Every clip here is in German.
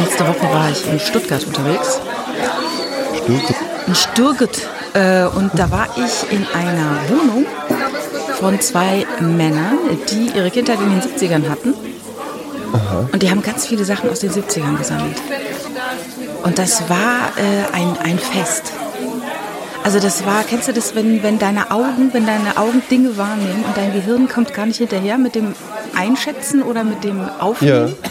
letzte Woche war ich in Stuttgart unterwegs. Stuttgart. In Stuttgart. Äh, und da war ich in einer Wohnung von zwei Männern, die ihre Kindheit in den 70ern hatten. Und die haben ganz viele Sachen aus den 70ern gesammelt. Und das war äh, ein, ein Fest. Also das war, kennst du das, wenn, wenn deine Augen, wenn deine Augen Dinge wahrnehmen und dein Gehirn kommt gar nicht hinterher mit dem Einschätzen oder mit dem Aufnehmen? Ja.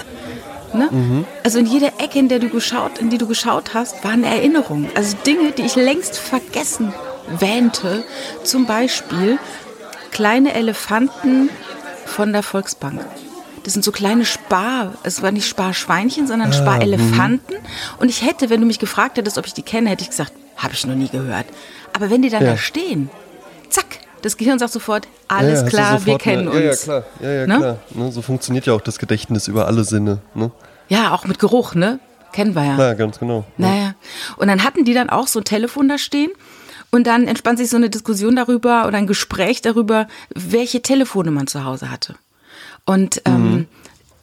Ne? Also in jeder Ecke, in der du geschaut, in die du geschaut hast, waren Erinnerungen. Also Dinge, die ich längst vergessen wähnte. Zum Beispiel kleine Elefanten von der Volksbank. Das sind so kleine Spar, es war nicht Sparschweinchen, sondern Ah, Sparelefanten. Und ich hätte, wenn du mich gefragt hättest, ob ich die kenne, hätte ich gesagt, habe ich noch nie gehört. Aber wenn die dann Ja. da stehen, das Gehirn sagt sofort, Ja, alles ja, du klar, wir kennen eine- uns. Ja, ja, klar. Ja, ja, Ne? klar. Ne, so funktioniert ja auch das Gedächtnis über alle Sinne. Ne? Ja, auch mit Geruch, ne? Kennen wir ja. Ja, ganz genau. Naja. Und dann hatten die dann auch so ein Telefon da stehen. Und dann entspannt sich so eine Diskussion darüber oder ein Gespräch darüber, welche Telefone man zu Hause hatte. Und ähm,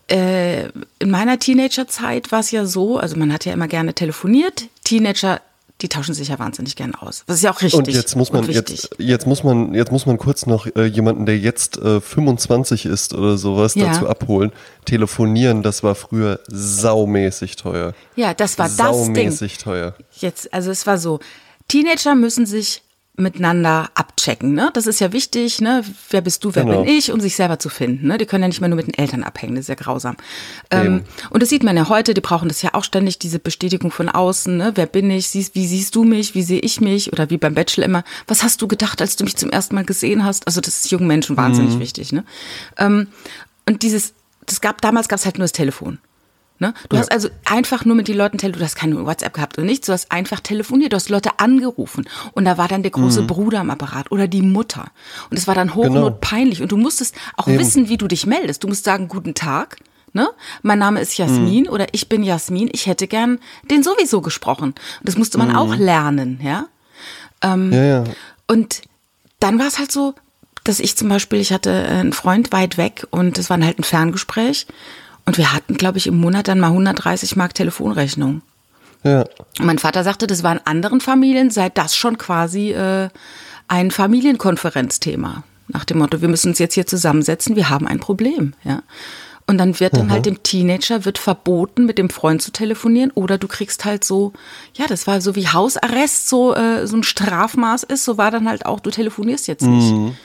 äh, in meiner Teenagerzeit war es ja so, also man hat ja immer gerne telefoniert. Teenager, die tauschen sich ja wahnsinnig gern aus. Das ist ja auch richtig. Und jetzt muss man jetzt, jetzt muss man jetzt muss man kurz noch äh, jemanden, der jetzt äh, 25 ist oder sowas Ja. dazu abholen. Telefonieren, das war früher saumäßig teuer. Ja, das war das Ding. saumäßig teuer. Jetzt, also es war so, Teenager müssen sich miteinander abchecken, ne? Das ist ja wichtig, ne? Wer bist du, wer Genau. bin ich, um sich selber zu finden, ne? Die können ja nicht mehr nur mit den Eltern abhängen, das ist ja grausam. Ähm, und das sieht man ja heute, die brauchen das ja auch ständig, diese Bestätigung von außen, ne? Wer bin ich, siehst, wie siehst du mich, wie sehe ich mich? Oder wie beim Bachelor immer, was hast du gedacht, als du mich zum ersten Mal gesehen hast? Also das ist jungen Menschen wahnsinnig wichtig, ne? Ähm, und dieses, das gab, damals gab es halt nur das Telefon. Ne? Du hast also einfach nur mit den Leuten telefoniert, du hast keine WhatsApp gehabt oder nichts, du hast einfach telefoniert, du hast Leute angerufen und da war dann der Mhm. große Bruder am Apparat oder die Mutter und es war dann Genau. hochnotpeinlich und du musstest auch wissen, wie du dich meldest. Du musst sagen, guten Tag, ne? mein Name ist Jasmin Mhm. oder ich bin Jasmin, ich hätte gern den sowieso gesprochen. Und das musste man auch Mhm. lernen, ja. Ja, ja. Und dann war es halt so, dass ich zum Beispiel, ich hatte einen Freund weit weg und es war halt ein Ferngespräch. Und wir hatten, glaube ich, im Monat dann mal 130 Mark Telefonrechnung. Ja. Und mein Vater sagte, das war in anderen Familien, sei das schon quasi äh, ein Familienkonferenzthema. Nach dem Motto, wir müssen uns jetzt hier zusammensetzen, wir haben ein Problem. Ja. Und dann wird dann halt dem Teenager wird verboten, mit dem Freund zu telefonieren oder du kriegst halt so, ja, das war so wie Hausarrest, so, äh, so ein Strafmaß ist, so war dann halt auch, du telefonierst jetzt nicht. Ne?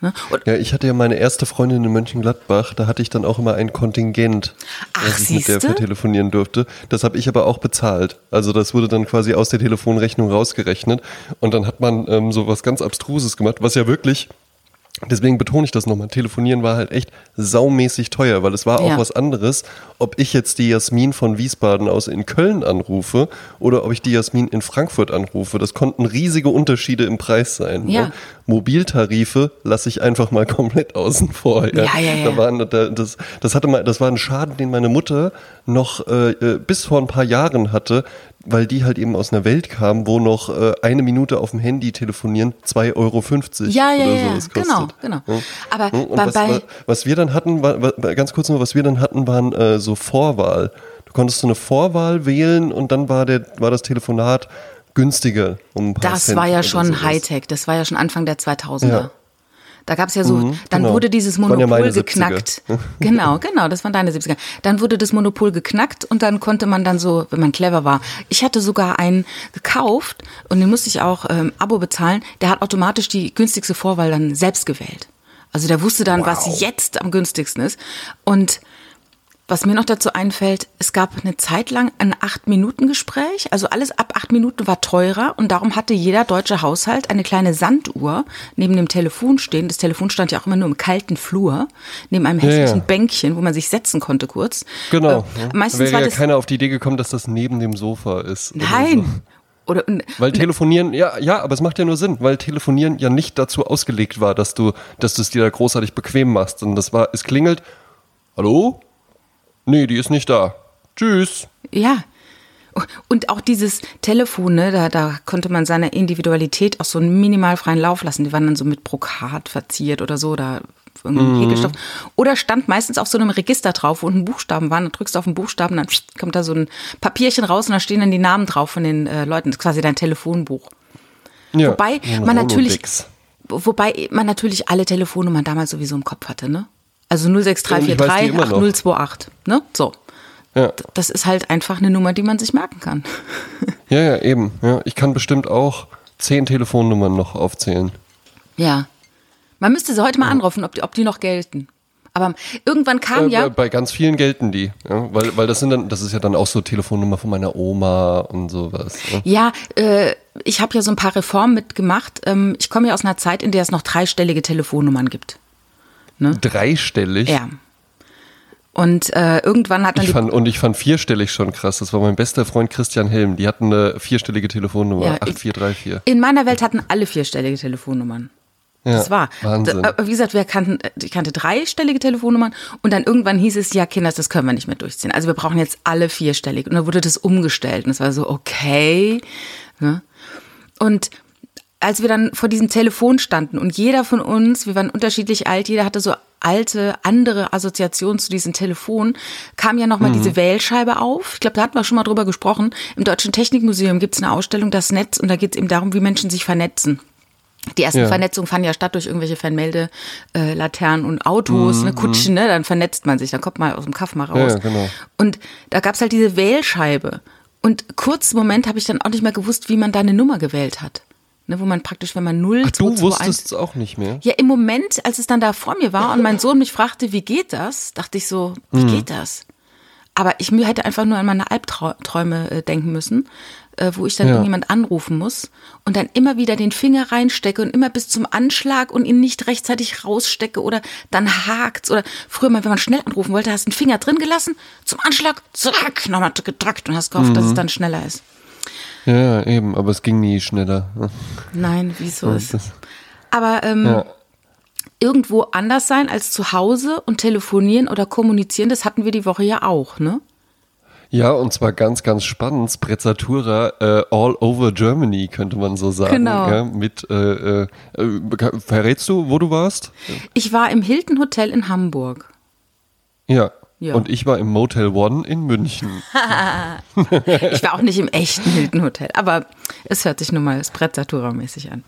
Und Ja, ich hatte ja meine erste Freundin in Mönchengladbach, da hatte ich dann auch immer ein Kontingent, Ach, ich mit der siehste? vertelefonieren durfte. Das habe ich aber auch bezahlt. Also das wurde dann quasi aus der Telefonrechnung rausgerechnet. Und dann hat man ähm, so was ganz Abstruses gemacht, was ja wirklich, deswegen betone ich das nochmal, telefonieren war halt echt saumäßig teuer, weil es war auch Ja. was anderes, ob ich jetzt die Jasmin von Wiesbaden aus in Köln anrufe oder ob ich die Jasmin in Frankfurt anrufe. Das konnten riesige Unterschiede im Preis sein. Ja. Ne? Mobiltarife lasse ich einfach mal komplett außen vor. Ja, Ja, ja, ja. Da waren, da, das, das, hatte mal, das war ein Schaden, den meine Mutter noch äh, äh, bis vor ein paar Jahren hatte, weil die halt eben aus einer Welt kam, wo noch äh, eine Minute auf dem Handy telefonieren 2,50 Euro Ja, ja, oder ja, sowas kostet. genau, genau. Ja. Aber Ja, und bei- was, bei- wa- was wir dann hatten, war, war, ganz kurz nur, was wir dann hatten, waren äh, so Vorwahl. Du konntest so eine Vorwahl wählen und dann war, der, war das Telefonat günstiger. Um ein paar Das Cent war ja schon. Hightech, das war ja schon Anfang der 2000er. Ja. Da gab es ja so, Mhm, dann genau. wurde dieses ja Monopol 70er. geknackt. Genau, genau, das waren deine 70er. Dann wurde das Monopol geknackt und dann konnte man dann so, wenn man clever war. Ich hatte sogar einen gekauft und den musste ich auch ähm, Abo bezahlen. Der hat automatisch die günstigste Vorwahl dann selbst gewählt. Also der wusste dann, was jetzt am günstigsten ist. Und was mir noch dazu einfällt, es gab eine Zeit lang ein 8-Minuten-Gespräch. Also alles ab 8 Minuten war teurer und darum hatte jeder deutsche Haushalt eine kleine Sanduhr neben dem Telefon stehen. Das Telefon stand ja auch immer nur im kalten Flur, neben einem hässlichen ja. Bänkchen, wo man sich setzen konnte kurz. Genau. Äh, ja. meistens Wäre war ja das. keiner auf die Idee gekommen, dass das neben dem Sofa ist. Nein. Oder, Weil telefonieren, ja, ja, aber es macht ja nur Sinn, weil telefonieren ja nicht dazu ausgelegt war, dass du, dass du es dir da großartig bequem machst. Und das war, es klingelt, hallo? Nee, die ist nicht da. Tschüss. Ja. Und auch dieses Telefon, ne, da, da konnte man seiner Individualität auch so einen minimal freien Lauf lassen. Die waren dann so mit Brokat verziert oder so. Da irgendeinem Häkelstoff. Oder stand meistens auf so einem Register drauf, wo unten Buchstaben waren. Dann drückst du auf den Buchstaben, dann kommt da so ein Papierchen raus und da stehen dann die Namen drauf von den äh, Leuten. Das ist quasi dein Telefonbuch. Ja, Wobei man natürlich, Rolodex. wobei man natürlich alle Telefonnummern damals sowieso im Kopf hatte, ne? Also Und ich weiß die 06343 immer noch. 8028, ne? So. Ja. Das ist halt einfach eine Nummer, die man sich merken kann. ja, ja, eben. Ja. Ich kann bestimmt auch zehn Telefonnummern noch aufzählen. Ja. Man müsste sie heute mal anrufen, ob die, ob die noch gelten. Aber irgendwann kam Äh, ja. Bei ganz vielen gelten die, ja, weil, weil das sind dann, das ist ja dann auch so Telefonnummer von meiner Oma und sowas. Ja. Ja, äh, ich habe ja so ein paar Reformen mitgemacht. Ähm, ich komme ja aus einer Zeit, in der es noch dreistellige Telefonnummern gibt. Dreistellig. Ja. Und äh, irgendwann hat dann Ich fand, und ich fand vierstellig schon krass. Das war mein bester Freund Christian Helm. Die hatten eine vierstellige Telefonnummer. Ja, ich- 8434. In meiner Welt hatten alle vierstellige Telefonnummern. Ja, das war. Wahnsinn. Aber Wie gesagt, wir kannten, ich kannte dreistellige Telefonnummern und dann irgendwann hieß es, ja, Kinder, das können wir nicht mehr durchziehen. Also wir brauchen jetzt alle vierstellig. Und dann wurde das umgestellt. Und es war so, okay. Ne? Und als wir dann vor diesem Telefon standen und jeder von uns, wir waren unterschiedlich alt, jeder hatte so alte, andere Assoziationen zu diesem Telefon, kam ja nochmal diese Wählscheibe auf. Ich glaube, da hatten wir schon mal drüber gesprochen. Im Deutschen Technikmuseum gibt es eine Ausstellung, das Netz, und da geht es eben darum, wie Menschen sich vernetzen. Die ersten Ja. Vernetzungen fanden ja statt durch irgendwelche Fernmelde, äh, Laternen und Autos, ne, Kutschen, ne? Dann vernetzt man sich, dann kommt man aus dem Kaff mal raus. Ja, genau. Und da gab's halt diese Wählscheibe. Und kurz Moment habe ich dann auch nicht mehr gewusst, wie man da eine Nummer gewählt hat. Ne, wo man praktisch, wenn man 0, Ach, du 2, 2, 1, wusstest es auch nicht mehr. ja, im Moment, als es dann da vor mir war und mein Sohn mich fragte, wie geht das, dachte ich so, wie geht das? Aber ich hätte einfach nur an meine Albträume äh, denken müssen, äh, wo ich dann Ja. irgendjemand anrufen muss und dann immer wieder den Finger reinstecke und immer bis zum Anschlag und ihn nicht rechtzeitig rausstecke oder dann hakt's oder früher mal, wenn man schnell anrufen wollte, hast du einen Finger drin gelassen, zum Anschlag, zack, nochmal gedrückt und hast gehofft, dass es dann schneller ist. Ja, eben, aber es ging nie schneller. Nein, wieso ist das- Aber ähm, Ja. irgendwo anders sein als zu Hause und telefonieren oder kommunizieren, das hatten wir die Woche ja auch, ne? Ja, und zwar ganz, ganz spannend. Sprezzatura äh, all over Germany, könnte man so sagen. Genau. Ja, mit, äh, äh, äh, verrätst du, wo du warst? Ich war im Hilton Hotel in Hamburg. Ja. Ja. Und ich war im Motel One in München. Ich war auch nicht im echten Hilton Hotel, aber es hört sich nun mal Sprezzatura-mäßig an.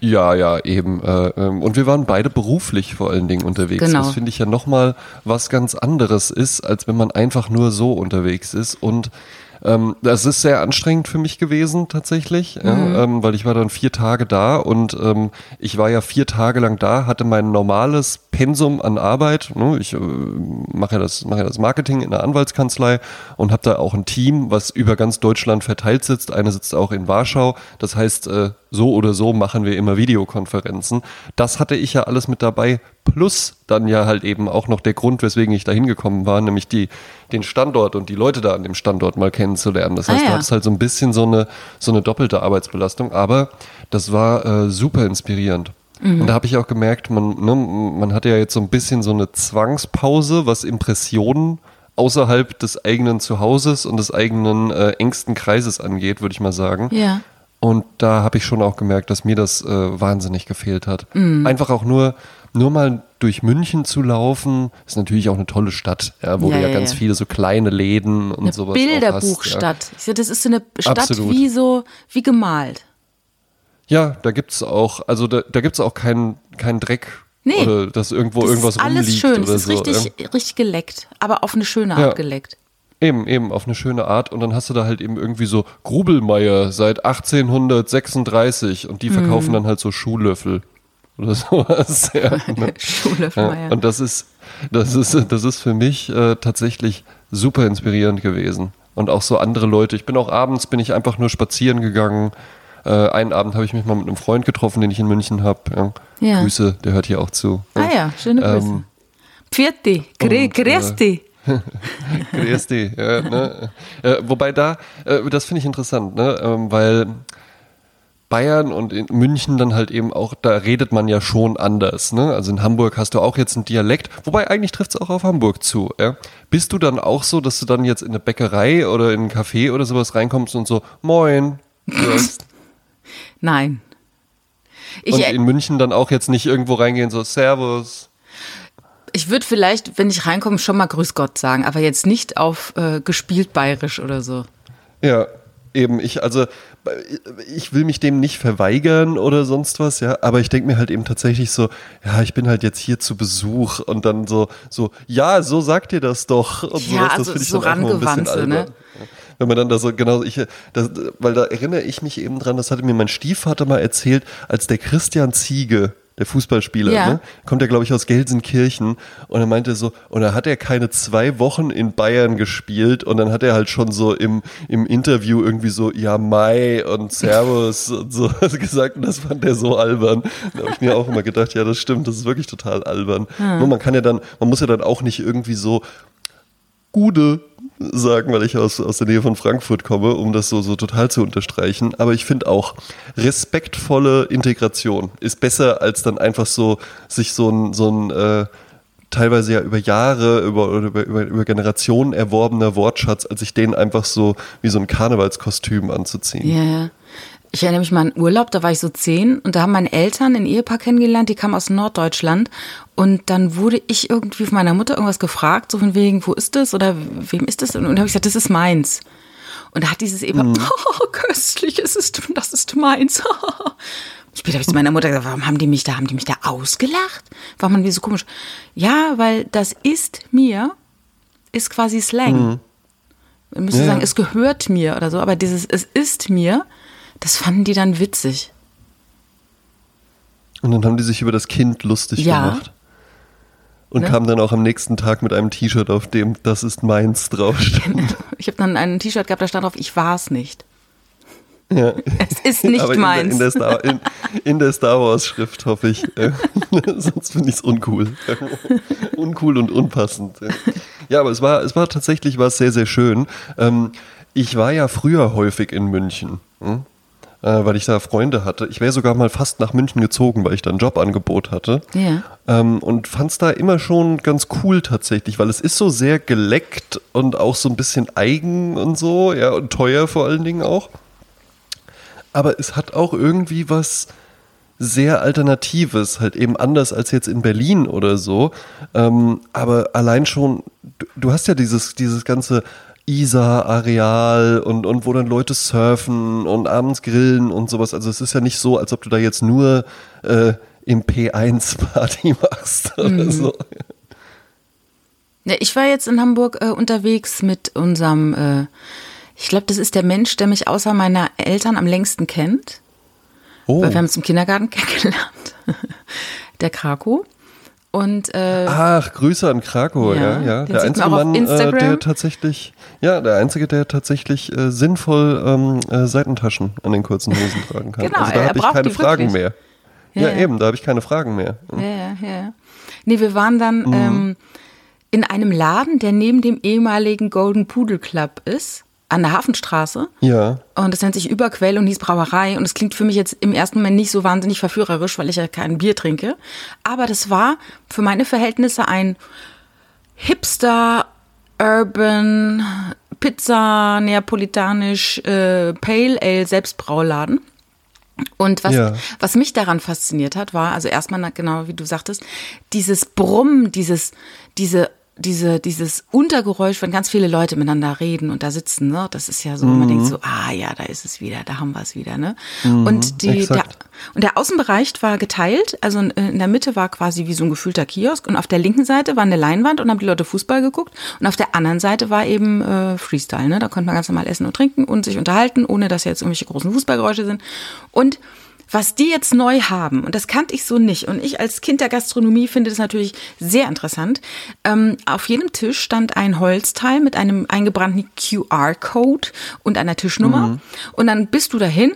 Ja, ja, eben. Äh, ähm, und wir waren beide beruflich vor allen Dingen unterwegs. Genau. Das finde ich ja nochmal was ganz anderes ist, als wenn man einfach nur so unterwegs ist. Und ähm, das ist sehr anstrengend für mich gewesen tatsächlich, Mhm. ja, ähm, weil ich war dann vier Tage da und ähm, ich war ja vier Tage lang da, hatte mein normales Pensum an Arbeit. Ne? Ich äh, mache ja, das, mache ja das Marketing in der Anwaltskanzlei und habe da auch ein Team, was über ganz Deutschland verteilt sitzt. Eine sitzt auch in Warschau. Das heißt, äh, so oder so machen wir immer Videokonferenzen. Das hatte ich ja alles mit dabei. Plus dann ja halt eben auch noch der Grund, weswegen ich da hingekommen war, nämlich die, den Standort und die Leute da an dem Standort mal kennenzulernen. Das heißt, Ah, ja. du hattest halt so ein bisschen so eine, so eine doppelte Arbeitsbelastung, aber das war äh, super inspirierend. Mhm. Und da habe ich auch gemerkt, man, ne, man hatte ja jetzt so ein bisschen so eine Zwangspause, was Impressionen außerhalb des eigenen Zuhauses und des eigenen äh, engsten Kreises angeht, würde ich mal sagen. Ja. Und da habe ich schon auch gemerkt, dass mir das äh, wahnsinnig gefehlt hat. Mhm. Einfach auch nur, nur mal durch München zu laufen, ist natürlich auch eine tolle Stadt, ja, wo Ja, du ja, ja, ganz viele so kleine Läden und Eine sowas auch hast. Ja. Bilderbuchstadt. Ich sag, das ist so eine Stadt Absolut. wie so, wie gemalt. Ja, da gibt's auch, also da, da gibt's auch keinen keinen Dreck Nee. oder dass irgendwo Das irgendwas ist alles rumliegt schön. oder Es ist so. richtig, ja. richtig geleckt, aber auf eine schöne Art geleckt. Eben, eben, auf eine schöne Art. Und dann hast du da halt eben irgendwie so Grubelmeier seit 1836 und die verkaufen dann halt so Schuhlöffel oder sowas. Ja, ne? Schuhlöffmeier. Ja, und das ist, das ist, das ist für mich äh, tatsächlich super inspirierend gewesen. Und auch so andere Leute. Ich bin auch abends, bin ich einfach nur spazieren gegangen. Äh, einen Abend habe ich mich mal mit einem Freund getroffen, den ich in München habe. Ja. Ja. Grüße, der hört hier auch zu. ah ja, schöne Grüße. Ähm, Pfirti, Gre und, Gresti. Grüß dich, ja, ne? äh, wobei da, äh, das finde ich interessant, ne? ähm, weil Bayern und in München dann halt eben auch, da redet man ja schon anders. Ne? Also in Hamburg hast du auch jetzt einen Dialekt, wobei eigentlich trifft es auch auf Hamburg zu. Ja? Bist du dann auch so, dass du dann jetzt in eine Bäckerei oder in ein Café oder sowas reinkommst und so, moin? Nein. Ich, und in München dann auch jetzt nicht irgendwo reingehen, so Servus. Ich würde vielleicht, wenn ich reinkomme, schon mal Grüß Gott sagen, aber jetzt nicht auf äh, gespielt bayerisch oder so. Ja, eben. Ich, also, ich will mich dem nicht verweigern oder sonst was, ja, aber ich denke mir halt eben tatsächlich so, ja, ich bin halt jetzt hier zu Besuch und dann so, so, ja, so sagt ihr das doch. Und Ja, sowas, also das finde ich so dann auch immer ein bisschen Rangewanze, albern. ne? Wenn man dann da so, genau, ich, das, weil da erinnere ich mich eben dran, das hatte mir mein Stiefvater mal erzählt, als der Christian Ziege, der Fußballspieler, Ja. ne, kommt er, glaube ich, aus Gelsenkirchen und er meinte so, und da hat er keine zwei Wochen in Bayern gespielt und dann hat er halt schon so im, im Interview irgendwie so, ja, Mai und Servus und so gesagt und das fand er so albern. Da habe ich mir auch immer gedacht, ja, das stimmt, das ist wirklich total albern. Nur man kann ja dann, man muss ja dann auch nicht irgendwie so Gude sagen, weil ich aus, aus der Nähe von Frankfurt komme, um das so, so total zu unterstreichen. Aber ich finde auch, respektvolle Integration ist besser, als dann einfach so, sich so ein, so ein äh, teilweise ja über Jahre, über, über, über, über Generationen erworbener Wortschatz, als sich den einfach so wie so ein Karnevalskostüm anzuziehen. Ja, ja. Ich erinnere mich mal an Urlaub, da war ich so zehn und da haben meine Eltern ein Ehepaar kennengelernt, die kamen aus Norddeutschland und dann wurde ich irgendwie von meiner Mutter irgendwas gefragt, so von wegen, wo ist das oder wem ist das? Und dann habe ich gesagt, das ist meins. Und da hat dieses Ehepaar, oh, köstlich, es ist, das ist meins. Später habe ich zu meiner Mutter gesagt, warum haben die mich da, haben die mich da ausgelacht? Warum haben die so komisch? Ja, weil das ist mir, ist quasi Slang. Man müsste Ja. sagen, es gehört mir oder so, aber dieses es ist mir, das fanden die dann witzig. Und dann haben die sich über das Kind lustig Ja. gemacht. Und Ne? kamen dann auch am nächsten Tag mit einem T-Shirt, auf dem das ist meins draufstand. Ich habe dann ein T-Shirt gehabt, da stand drauf, ich war es nicht. Ja. Es ist nicht Aber in der, meins. in, der Star, in, in der Star Wars Schrift hoffe ich. Äh, sonst finde ich es uncool. uncool und unpassend. Ja, aber es war, es war tatsächlich war es sehr, sehr schön. Ähm, ich war ja früher häufig in München. Äh, weil ich da Freunde hatte. Ich wäre sogar mal fast nach München gezogen, weil ich da ein Jobangebot hatte. Ja. Ähm, und fand es da immer schon ganz cool tatsächlich, weil es ist so sehr geleckt und auch so ein bisschen eigen und so, ja, und teuer vor allen Dingen auch aber es hat auch irgendwie was sehr Alternatives, halt eben anders als jetzt in Berlin oder so. Ähm, aber allein schon, du, du hast ja dieses, dieses ganze Isar-Areal und, und wo dann Leute surfen und abends grillen und sowas. Also es ist ja nicht so, als ob du da jetzt nur äh, im P1 Party machst oder so. Ja, ich war jetzt in Hamburg äh, unterwegs mit unserem, äh, ich glaube, das ist der Mensch, der mich außer meiner Eltern am längsten kennt. Oh. Weil wir haben uns im Kindergarten kennengelernt. der Krako. Und äh, Ach, Grüße an Krakow, Ja, ja, ja. Der einzige Mann, äh, der tatsächlich, ja, der einzige, der tatsächlich äh, sinnvoll ähm, äh, Seitentaschen an den kurzen Hosen tragen kann. Genau, also da habe ich keine Fragen wirklich. mehr. Ja, Ja, eben, da habe ich keine Fragen mehr. Ja, ja, ja. Nee, wir waren Mhm. dann ähm, in einem Laden, der neben dem ehemaligen Golden Pudel Club ist, an der Hafenstraße. Ja, Und das nennt sich Überquell und hieß Brauerei. Und es klingt für mich jetzt im ersten Moment nicht so wahnsinnig verführerisch, weil ich ja kein Bier trinke. Aber das war für meine Verhältnisse ein Hipster, Urban, Pizza, Neapolitanisch, äh, Pale Ale Selbstbrauladen. Und was, Ja. was mich daran fasziniert hat, war, also erstmal, na, genau wie du sagtest, dieses Brummen, dieses, diese, diese, dieses Untergeräusch, wenn ganz viele Leute miteinander reden und da sitzen, ne? Das ist ja so, man denkt so, ah ja, da ist es wieder, da haben wir es wieder, ne? und die, der, und der Außenbereich war geteilt, also in- in der Mitte war quasi wie so ein gefühlter Kiosk und auf der linken Seite war eine Leinwand und haben die Leute Fußball geguckt und auf der anderen Seite war eben äh, Freestyle, ne? Da konnte man ganz normal essen und trinken und sich unterhalten, ohne dass jetzt irgendwelche großen Fußballgeräusche sind. Und was die jetzt neu haben, und das kannte ich so nicht, und ich als Kind der Gastronomie finde das natürlich sehr interessant, ähm, auf jedem Tisch stand ein Holzteil mit einem eingebrannten QR-Code und einer Tischnummer. Und dann bist du dahin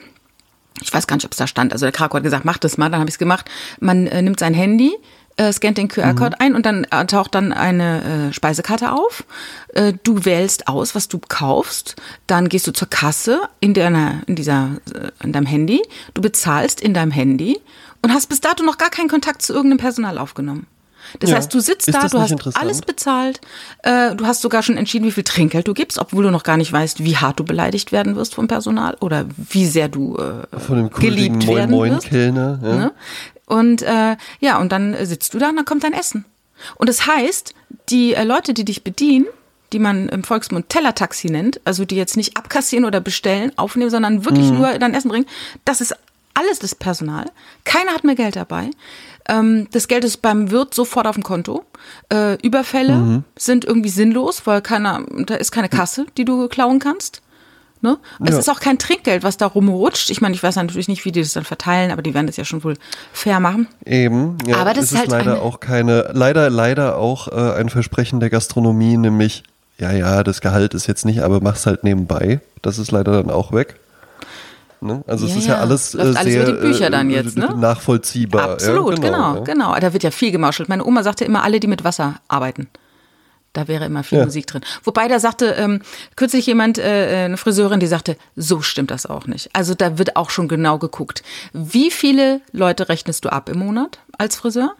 ich weiß gar nicht, ob es da stand. Also der Krakow hat gesagt, mach das mal, dann habe ich es gemacht. Man äh, nimmt sein Handy, äh, scannt den QR-Code ein und dann äh, taucht dann eine äh, Speisekarte auf. Äh, du wählst aus, was du kaufst. Dann gehst du zur Kasse in, deiner, in, dieser, äh, in deinem Handy. Du bezahlst in deinem Handy und hast bis dato noch gar keinen Kontakt zu irgendeinem Personal aufgenommen. Das Ja. heißt, du sitzt da, du hast alles bezahlt, äh, du hast sogar schon entschieden, wie viel Trinkgeld du gibst, obwohl du noch gar nicht weißt, wie hart du beleidigt werden wirst vom Personal oder wie sehr du äh, Von dem geliebt Moin werden Moin wirst. Kellner. Ja. Ne? Und äh, ja, und dann sitzt du da und dann kommt dein Essen. Und das heißt, die äh, Leute, die dich bedienen, die man im Volksmund Tellertaxi nennt, also die jetzt nicht abkassieren oder bestellen, aufnehmen, sondern wirklich nur dein Essen bringen, das ist alles das Personal. Keiner hat mehr Geld dabei. Ähm, das Geld ist beim Wirt sofort auf dem Konto. Äh, Überfälle sind irgendwie sinnlos, weil keiner, da ist keine Kasse, die du klauen kannst. Ne? Es Ja. ist auch kein Trinkgeld, was da rumrutscht. Ich meine, ich weiß natürlich nicht, wie die das dann verteilen, aber die werden das ja schon wohl fair machen. Eben, ja, Aber das es ist halt leider auch keine, leider, leider auch äh, ein Versprechen der Gastronomie, nämlich, ja, ja, das Gehalt ist jetzt nicht, aber mach's halt nebenbei. Das ist leider dann auch weg. Ne? Also es Ja, ist ja ja. alles, Läuft äh, alles sehr über die Bücher äh, dann jetzt, ne? nachvollziehbar. Absolut, ja, genau, ja. genau, Da wird ja viel gemauschelt. Meine Oma sagte immer, alle, die mit Wasser arbeiten. Da wäre immer viel Ja. Musik drin. Wobei da sagte ähm, kürzlich jemand, äh, eine Friseurin, die sagte, so stimmt das auch nicht. Also da wird auch schon genau geguckt. Wie viele Leute rechnest du ab im Monat als Friseur?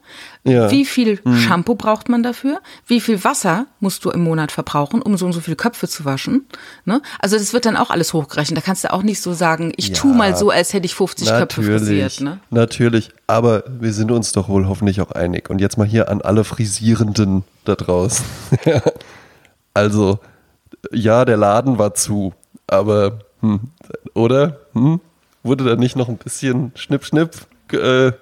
Ja. Wie viel Shampoo braucht man dafür? Wie viel Wasser musst du im Monat verbrauchen, um so und so viele Köpfe zu waschen? Ne? Also das wird dann auch alles hochgerechnet. Da kannst du auch nicht so sagen, ich tu Ja. mal so, als hätte ich 50 Köpfe frisiert. Ne? natürlich. Aber wir sind uns doch wohl hoffentlich auch einig. Und jetzt mal hier an alle Frisierenden da draußen. also, ja, der Laden war zu, aber, hm, oder? Hm? Wurde da nicht noch ein bisschen Schnipp, Schnipp äh,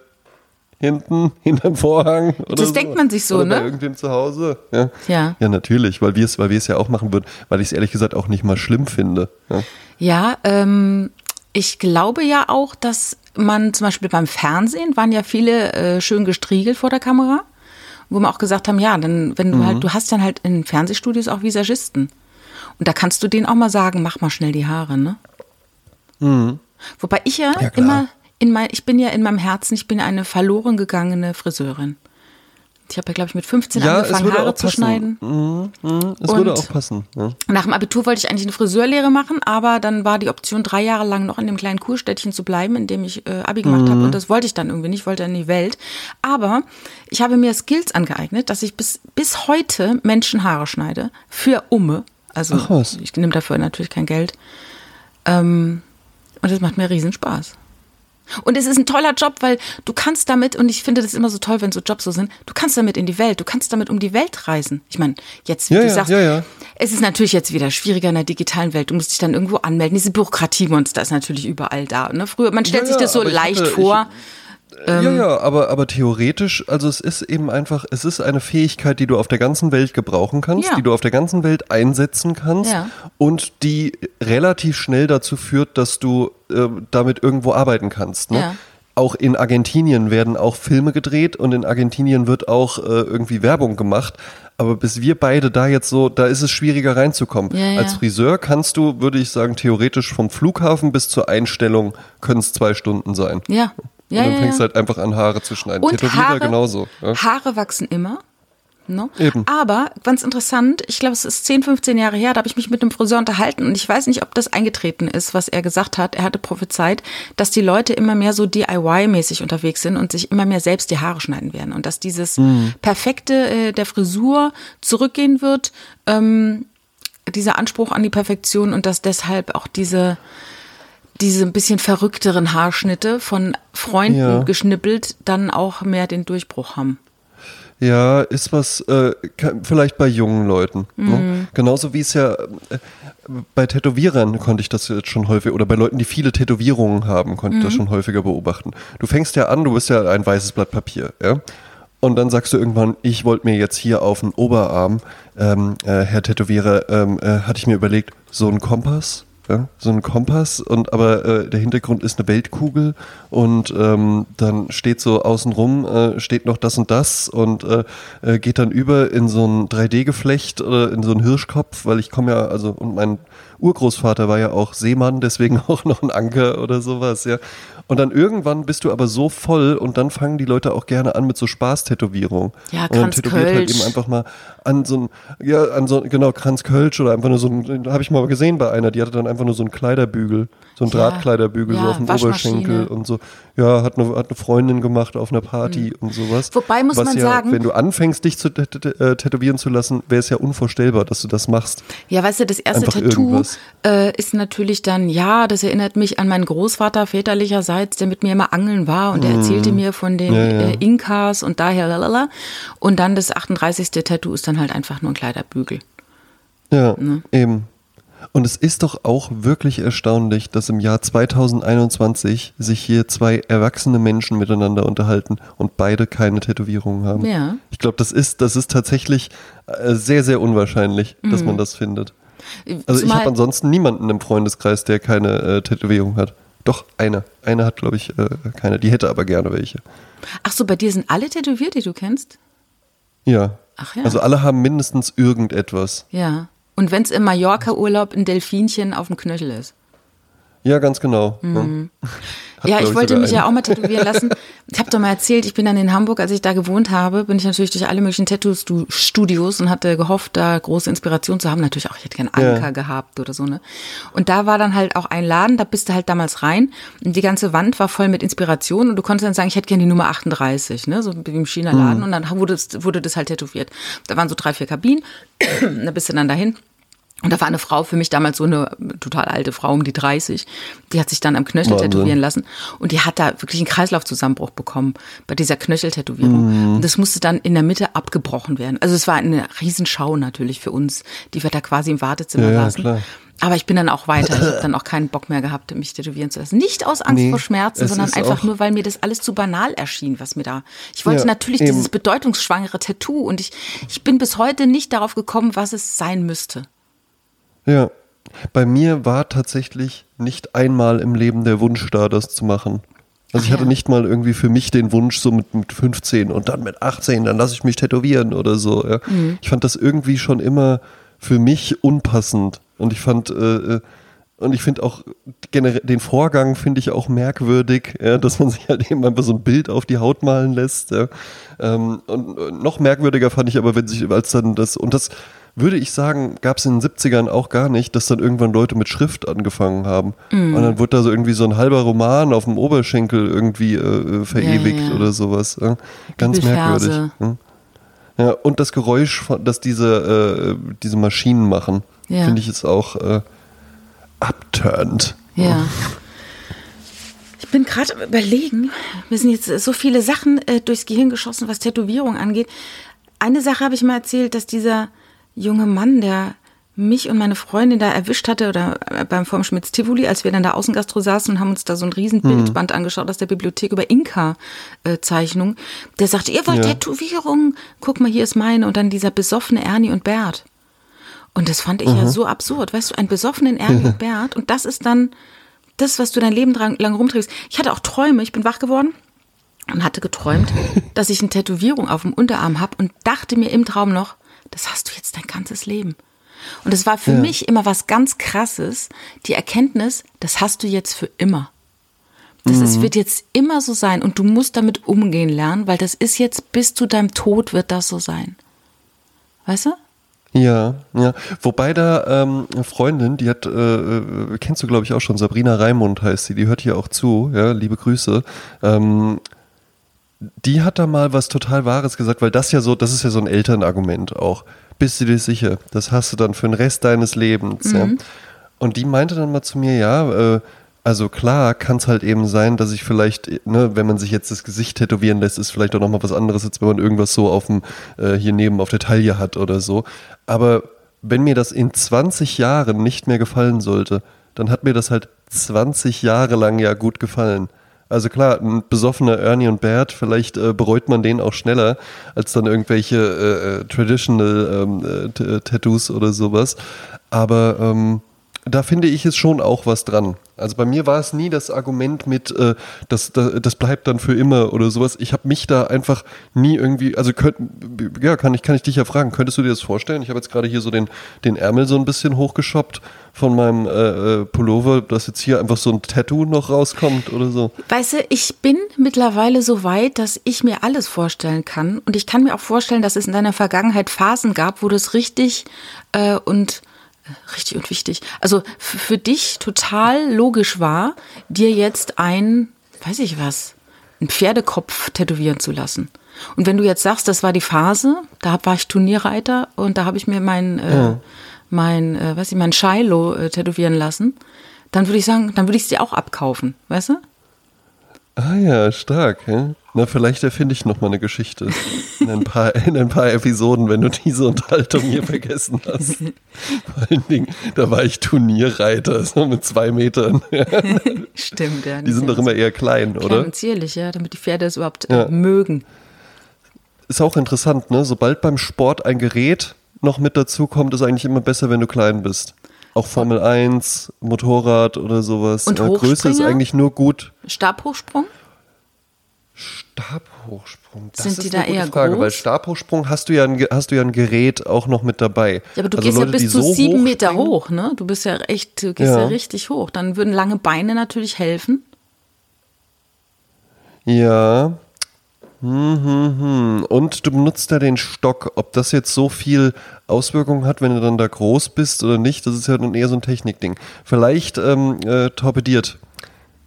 hinten, hinterm Vorhang? Oder Das denkt man sich so, oder ne? Bei irgendwem zu Hause? Ja, Ja. ja natürlich, weil wir es weil ja auch machen würden, weil ich es ehrlich gesagt auch nicht mal schlimm finde. Ja. Ja, ähm, ich glaube ja auch, dass man zum Beispiel beim Fernsehen waren ja viele äh, schön gestriegelt vor der Kamera, wo wir auch gesagt haben, ja, dann, wenn du halt, du hast dann halt in Fernsehstudios auch Visagisten. Und da kannst du denen auch mal sagen, mach mal schnell die Haare, ne? Wobei ich ja, Ja, immer in mein, ich bin ja in meinem Herzen, ich bin eine verloren gegangene Friseurin. Ich habe ja, glaube ich, mit 15 Ja, es angefangen, würde Haare zu schneiden. Es würde Und- auch passen. Ja. Nach dem Abitur wollte ich eigentlich eine Friseurlehre machen, aber dann war die Option, drei Jahre lang noch in dem kleinen Kurstädtchen zu bleiben, in dem ich äh, Abi gemacht habe. Und das wollte ich dann irgendwie nicht, wollte in die Welt. Aber ich habe mir Skills angeeignet, dass ich bis, bis heute Menschen Haare schneide. Für Umme. Also Ach was. ich nehme dafür natürlich kein Geld. Ähm, und das macht mir riesen Spaß. Und es ist ein toller Job, weil du kannst damit, und ich finde das immer so toll, wenn so Jobs so sind, du kannst damit in die Welt, du kannst damit um die Welt reisen. Ich meine, jetzt, wie Ja, du ja, sagst, ja, es ist natürlich jetzt wieder schwieriger in der digitalen Welt. Du musst dich dann irgendwo anmelden. Diese Bürokratiemonster ist natürlich überall da. Ne? Früher, man stellt sich das so ich leicht hatte- vor. ja, Ähm. ja, aber, aber theoretisch, also es ist eben einfach, es ist eine Fähigkeit, die du auf der ganzen Welt gebrauchen kannst, Ja. die du auf der ganzen Welt einsetzen kannst Ja. und die relativ schnell dazu führt, dass du äh, damit irgendwo arbeiten kannst. Ne? Ja. Auch in Argentinien werden auch Filme gedreht und in Argentinien wird auch äh, irgendwie Werbung gemacht. Aber bis wir beide da jetzt so, da ist es schwieriger reinzukommen. Ja, ja. Als Friseur kannst du, würde ich sagen, theoretisch vom Flughafen bis zur Einstellung können es zwei Stunden sein. Ja. Ja, und dann ja, fängst du halt einfach an, Haare zu schneiden. Und Tätowierer Haare, genauso. Haare wachsen immer. Ne? Eben. Aber ganz interessant, ich glaube, es ist 10, 15 Jahre her, da habe ich mich mit einem Friseur unterhalten und ich weiß nicht, ob das eingetreten ist, was er gesagt hat. Er hatte prophezeit, dass die Leute immer mehr so DIY-mäßig unterwegs sind und sich immer mehr selbst die Haare schneiden werden und dass dieses Mhm. Perfekte äh, der Frisur zurückgehen wird, ähm, dieser Anspruch an die Perfektion und dass deshalb auch diese diese ein bisschen verrückteren Haarschnitte von Freunden Ja. geschnippelt dann auch mehr den Durchbruch haben. Ja, ist was, äh, kann- vielleicht bei jungen Leuten. Mhm. Ne? Genauso wie es ja äh, bei Tätowierern konnte ich das jetzt schon häufig, oder bei Leuten, die viele Tätowierungen haben, konnte ich Mhm. das schon häufiger beobachten. Du fängst ja an, du bist ja ein weißes Blatt Papier, ja? Und dann sagst du irgendwann, ich wollte mir jetzt hier auf den Oberarm, ähm, äh, Herr Tätowierer, ähm, äh, hatte ich mir überlegt, so ein Kompass, ja, so ein Kompass und aber äh, der Hintergrund ist eine Weltkugel und ähm, dann steht so außenrum äh, steht noch das und das und äh, äh, geht dann über in so ein 3D-Geflecht oder in so einen Hirschkopf, weil ich komme ja also und mein Urgroßvater war ja auch Seemann, deswegen auch noch ein Anker oder sowas, ja. Und dann irgendwann bist du aber so voll und dann fangen die Leute auch gerne an mit so Spaßtätowierungen. Ja, und dann Kranz tätowiert halt Kölsch. eben einfach mal an so ein, ja, an so, genau, Kranz Kölsch oder einfach nur so ein, habe ich mal gesehen bei einer, die hatte dann einfach nur so ein Kleiderbügel, so ein Ja. Drahtkleiderbügel so Ja, auf dem. Oberschenkel und so. Ja, hat eine, hat eine Freundin gemacht auf einer Party und sowas. Mhm. Wobei muss Was man ja, sagen- wenn du anfängst, dich zu äh, tätowieren zu lassen, wäre es ja unvorstellbar, dass du das machst. Ja, weißt du, das erste Einfach Tattoo äh, ist natürlich dann, ja, das erinnert mich an meinen Großvater väterlicherseits, der mit mir immer angeln war und der erzählte mir von den Mhm. Ja, ja. Äh, Inkas und daher lalala. Und dann das 38. Tattoo ist dann halt einfach nur ein Kleiderbügel. Ja, Ne? eben. Und es ist doch auch wirklich erstaunlich, dass im Jahr 2021 sich hier zwei erwachsene Menschen miteinander unterhalten und beide keine Tätowierungen haben. Ja. Ich glaube, das ist, das ist tatsächlich äh, sehr, sehr unwahrscheinlich, dass man das findet. Also ich Mhm. Zumal- habe ansonsten niemanden im Freundeskreis, der keine äh, Tätowierung hat. Doch, eine. Eine hat, glaube ich, äh, keine. Die hätte aber gerne welche. Ach so, bei dir sind alle tätowiert, die du kennst? Ja. Ach ja. Also alle haben mindestens irgendetwas. Ja. Und wenn es im Mallorca-Urlaub ein Delfinchen auf dem Knöchel ist. Ja, ganz genau. Mhm. Ja, Hat, ja, glaub ich wollte mich ja einen. auch mal tätowieren lassen. Ich habe doch mal erzählt, ich bin dann in Hamburg, als ich da gewohnt habe, bin ich natürlich durch alle möglichen Tattoo-Studios und hatte gehofft, da große Inspiration zu haben. Natürlich auch, ich hätte gern Anker Ja. gehabt oder so, ne? Und da war dann halt auch ein Laden, da bist du halt damals rein und die ganze Wand war voll mit Inspiration und du konntest dann sagen, ich hätte gern die Nummer 38, ne? So wie im China-Laden und dann wurde, es- wurde das halt tätowiert. Da waren so drei, vier Kabinen, da bist du dann dahin. Und da war eine Frau für mich damals so eine total alte Frau um die 30, die hat sich dann am Knöchel Wahnsinn. tätowieren lassen und die hat da wirklich einen Kreislaufzusammenbruch bekommen bei dieser Knöcheltätowierung. Mhm. Und das musste dann in der Mitte abgebrochen werden. Also es war eine Riesenschau natürlich für uns, die wir da quasi im Wartezimmer Ja, ja, saßen. klar. Aber ich bin dann auch weiter. Ich habe dann auch keinen Bock mehr gehabt, mich tätowieren zu lassen. Nicht aus Angst Nee, vor Schmerzen, sondern einfach nur, weil mir das alles zu banal erschien, was mir da. Ich wollte Ja, natürlich eben. dieses bedeutungsschwangere Tattoo und ich, ich bin bis heute nicht darauf gekommen, was es sein müsste. Ja. Bei mir war tatsächlich nicht einmal im Leben der Wunsch da, das zu machen. Also ich Ach hatte nicht mal irgendwie für mich den Wunsch, so mit, mit 15 und dann mit 18, dann lasse ich mich tätowieren oder so. Ja. Mhm. Ich fand das irgendwie schon immer für mich unpassend. Und ich fand, äh, äh, und ich finde auch generell den Vorgang finde ich auch merkwürdig, ja, dass man sich halt eben einfach so ein Bild auf die Haut malen lässt. Ja. Ähm, und noch merkwürdiger fand ich aber, wenn sich, als dann das, und das würde ich sagen, gab es in den 70ern auch gar nicht, dass dann irgendwann Leute mit Schrift angefangen haben. Und dann wurde da so irgendwie so ein halber Roman auf dem Oberschenkel irgendwie äh, verewigt Ja, ja. oder sowas. Ganz merkwürdig. Hm. Ja, und das Geräusch, das diese, äh, diese Maschinen machen, Ja. finde ich ist auch äh, upturned. Ja. Ich bin gerade am überlegen, mir sind jetzt so viele Sachen äh, durchs Gehirn geschossen, was Tätowierung angeht. Eine Sache habe ich mal erzählt, dass dieser junge Mann, der mich und meine Freundin da erwischt hatte oder äh, beim Vorm Schmitz Tivoli, als wir dann da Außengastro saßen und haben uns da so ein riesen Bildband angeschaut aus der Bibliothek über Inka-Zeichnung, der sagte, ihr wollt Ja. Tätowierung? Guck mal, hier ist meine. Und dann dieser besoffene Ernie und Bert. Und das fand ich ja so absurd. Weißt du, einen besoffenen Ernie und Bert. Und das ist dann das, was du dein Leben lang rumträgst. Ich hatte auch Träume. Ich bin wach geworden und hatte geträumt, dass ich eine Tätowierung auf dem Unterarm habe und dachte mir im Traum noch, das hast du jetzt dein ganzes Leben. Und es war für Ja. mich immer was ganz Krasses, die Erkenntnis, das hast du jetzt für immer. Das Mhm. ist, wird jetzt immer so sein und du musst damit umgehen lernen, weil das ist jetzt bis zu deinem Tod wird das so sein. Weißt du? Ja, ja. Wobei da ähm, eine Freundin, die hat, äh, äh, kennst du glaube ich auch schon, Sabrina Raimund heißt sie, die hört hier auch zu, ja, liebe Grüße. Ähm, die hat da mal was total Wahres gesagt, weil das ja so, das ist ja so ein Elternargument auch. Bist du dir sicher? Das hast du dann für den Rest deines Lebens. Ja? Und die meinte dann mal zu mir, ja, äh, also klar kann es halt eben sein, dass ich vielleicht, ne, wenn man sich jetzt das Gesicht tätowieren lässt, ist vielleicht auch nochmal was anderes, als wenn man irgendwas so auf dem, äh, hier neben auf der Taille hat oder so. Aber wenn mir das in 20 Jahren nicht mehr gefallen sollte, dann hat mir das halt 20 Jahre lang ja gut gefallen. Also klar, ein besoffener Ernie und Bert, vielleicht äh, bereut man den auch schneller als dann irgendwelche äh, äh, traditional ähm, äh, Tattoos oder sowas. Aber ähm, da finde ich es schon auch was dran. Also bei mir war es nie das Argument mit, äh, das, das, das bleibt dann für immer oder sowas. Ich habe mich da einfach nie irgendwie, also könnt, ja, kann ich, kann ich dich ja fragen, könntest du dir das vorstellen? Ich habe jetzt gerade hier so den, den Ärmel so ein bisschen hochgeschoppt von meinem äh, äh, Pullover, dass jetzt hier einfach so ein Tattoo noch rauskommt oder so. Weißt du, ich bin mittlerweile so weit, dass ich mir alles vorstellen kann. Und ich kann mir auch vorstellen, dass es in deiner Vergangenheit Phasen gab, wo das richtig äh, und richtig und wichtig. Also für dich total logisch war, dir jetzt ein, weiß ich was, einen Pferdekopf tätowieren zu lassen. Und wenn du jetzt sagst, das war die Phase, da war ich Turnierreiter und da habe ich mir mein, äh, mein, äh, weiß ich, mein Shiloh äh, tätowieren lassen, dann würde ich sagen, dann würde ich es dir auch abkaufen, weißt du? Ah ja, stark. Ja? Na, vielleicht erfinde ich noch mal eine Geschichte in ein, paar, in ein paar Episoden, wenn du diese Unterhaltung hier vergessen hast. Vor allen Dingen, da war ich Turnierreiter, so mit zwei Metern. Stimmt, ja. Die sind doch immer eher klein, klein oder? und zierlich, ja, damit die Pferde es überhaupt Ja. äh, mögen. Ist auch interessant, ne? Sobald beim Sport ein Gerät noch mit dazu kommt, ist eigentlich immer besser, wenn du klein bist. Auch Formel 1, Motorrad oder sowas. Und Größe ist eigentlich nur gut. Stabhochsprung? Stabhochsprung, das Sind ist die eine da gute eher Frage, groß? weil Stabhochsprung hast du ja ein, hast du ja ein Gerät auch noch mit dabei. Ja, aber du Also gehst Leute, ja bis zu so sieben Meter hoch, ne? Du bist ja echt, du gehst ja. Ja. richtig hoch. Dann würden lange Beine natürlich helfen. Ja. Hm, hm, hm. Und du benutzt da den Stock. Ob das jetzt so viel Auswirkungen hat, wenn du dann da groß bist oder nicht, das ist ja dann eher so ein Technikding. Vielleicht ähm, äh, torpediert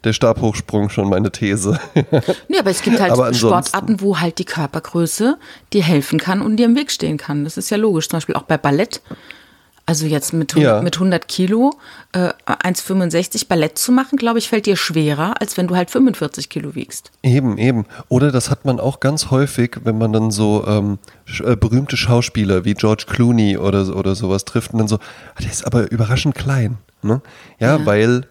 der Stabhochsprung schon meine These. Nee, aber es gibt halt Aber Sportarten, wo halt die Körpergröße dir helfen kann und dir im Weg stehen kann. Das ist ja logisch. Zum Beispiel auch bei Ballett. Also jetzt mit, 100 Ja. mit 100 Kilo äh, 1,65 Ballett zu machen, glaube ich, fällt dir schwerer, als wenn du halt 45 Kilo wiegst. Eben, eben. Oder das hat man auch ganz häufig, wenn man dann so ähm, sch- äh, berühmte Schauspieler wie George Clooney oder, oder sowas trifft und dann so, ah, der ist aber überraschend klein. Ne? Ja, Ja. weil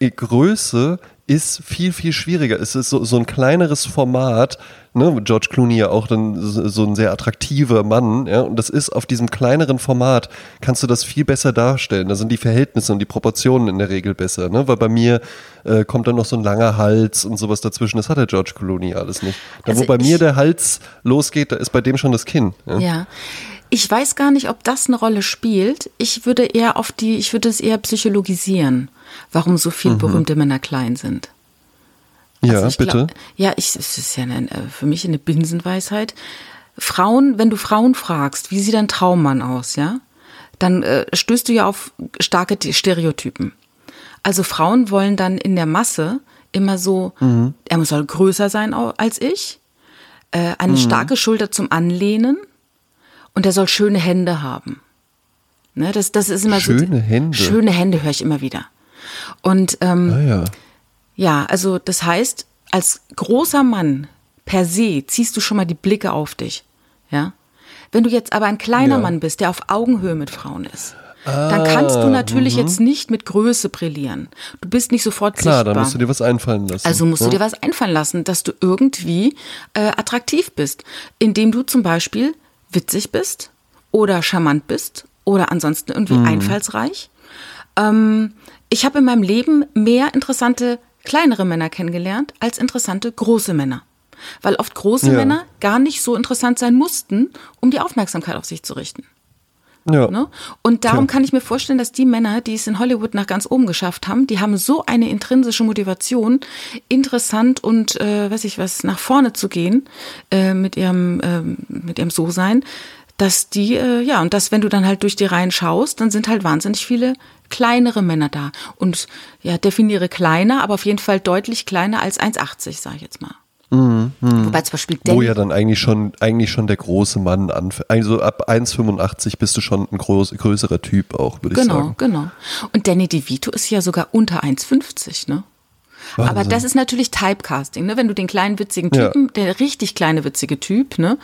Größe ist viel, viel schwieriger. Es ist so, so ein kleineres Format. Ne? George Clooney ja auch dann so ein sehr attraktiver Mann. Ja? Und das ist auf diesem kleineren Format, kannst du das viel besser darstellen. Da sind die Verhältnisse und die Proportionen in der Regel besser. Ne? Weil bei mir äh, kommt dann noch so ein langer Hals und sowas dazwischen. Das hat der George Clooney alles nicht. Da Also wo bei mir der Hals losgeht, da ist bei dem schon das Kinn. Ja? Ja. Ich weiß gar nicht, ob das eine Rolle spielt. Ich würde eher auf die, ich würde es eher psychologisieren, warum so viele berühmte Männer klein sind. Ja, Also ich bitte. glaub- ja, ich, es ist ja eine, äh, für mich eine Binsenweisheit. Frauen, wenn du Frauen fragst, wie sieht ein Traummann aus, ja, dann äh, stößt du ja auf starke Stereotypen. Also Frauen wollen dann in der Masse immer so, Mhm. er soll größer sein als ich, äh, Mhm. eine starke Schulter zum Anlehnen und er soll schöne Hände haben. Ne, das, das ist immer so. Schöne Hände? Schöne Hände höre ich immer wieder. Und ähm, Ah, ja. ja, also das heißt, als großer Mann per se ziehst du schon mal die Blicke auf dich. Ja? Wenn du jetzt aber ein kleiner Ja. Mann bist, der auf Augenhöhe mit Frauen ist, dann kannst du natürlich jetzt nicht mit Größe brillieren. Du bist nicht sofort. Klar, sichtbar. da musst du dir was einfallen lassen. Also musst du ne? dir was einfallen lassen, dass du irgendwie äh, attraktiv bist, indem du zum Beispiel witzig bist oder charmant bist oder ansonsten irgendwie Mhm. einfallsreich. Ähm, ich habe in meinem Leben mehr interessante kleinere Männer kennengelernt als interessante große Männer. Weil oft große Ja. Männer gar nicht so interessant sein mussten, um die Aufmerksamkeit auf sich zu richten. Ja. Ne? Und darum Tja. kann ich mir vorstellen, dass die Männer, die es in Hollywood nach ganz oben geschafft haben, die haben so eine intrinsische Motivation, interessant und äh, weiß ich was nach vorne zu gehen äh, mit ihrem ähm, mit ihrem So-Sein, dass die äh, ja und dass wenn du dann halt durch die Reihen schaust, dann sind halt wahnsinnig viele kleinere Männer da und ja definiere kleiner, aber auf jeden Fall deutlich kleiner als 1,80 sage ich jetzt mal. Wobei zum Beispiel Wo Danny, ja dann eigentlich schon, eigentlich schon der große Mann anfängt. Also ab 1,85 bist du schon ein groß, größerer Typ auch, würde ich Genau, sagen. genau. Und Danny DeVito ist ja sogar unter 1,50, ne? Aber Wahnsinn. das ist natürlich Typecasting, ne? Wenn du den kleinen witzigen Ja. Typen, der richtig kleine witzige Typ, ne?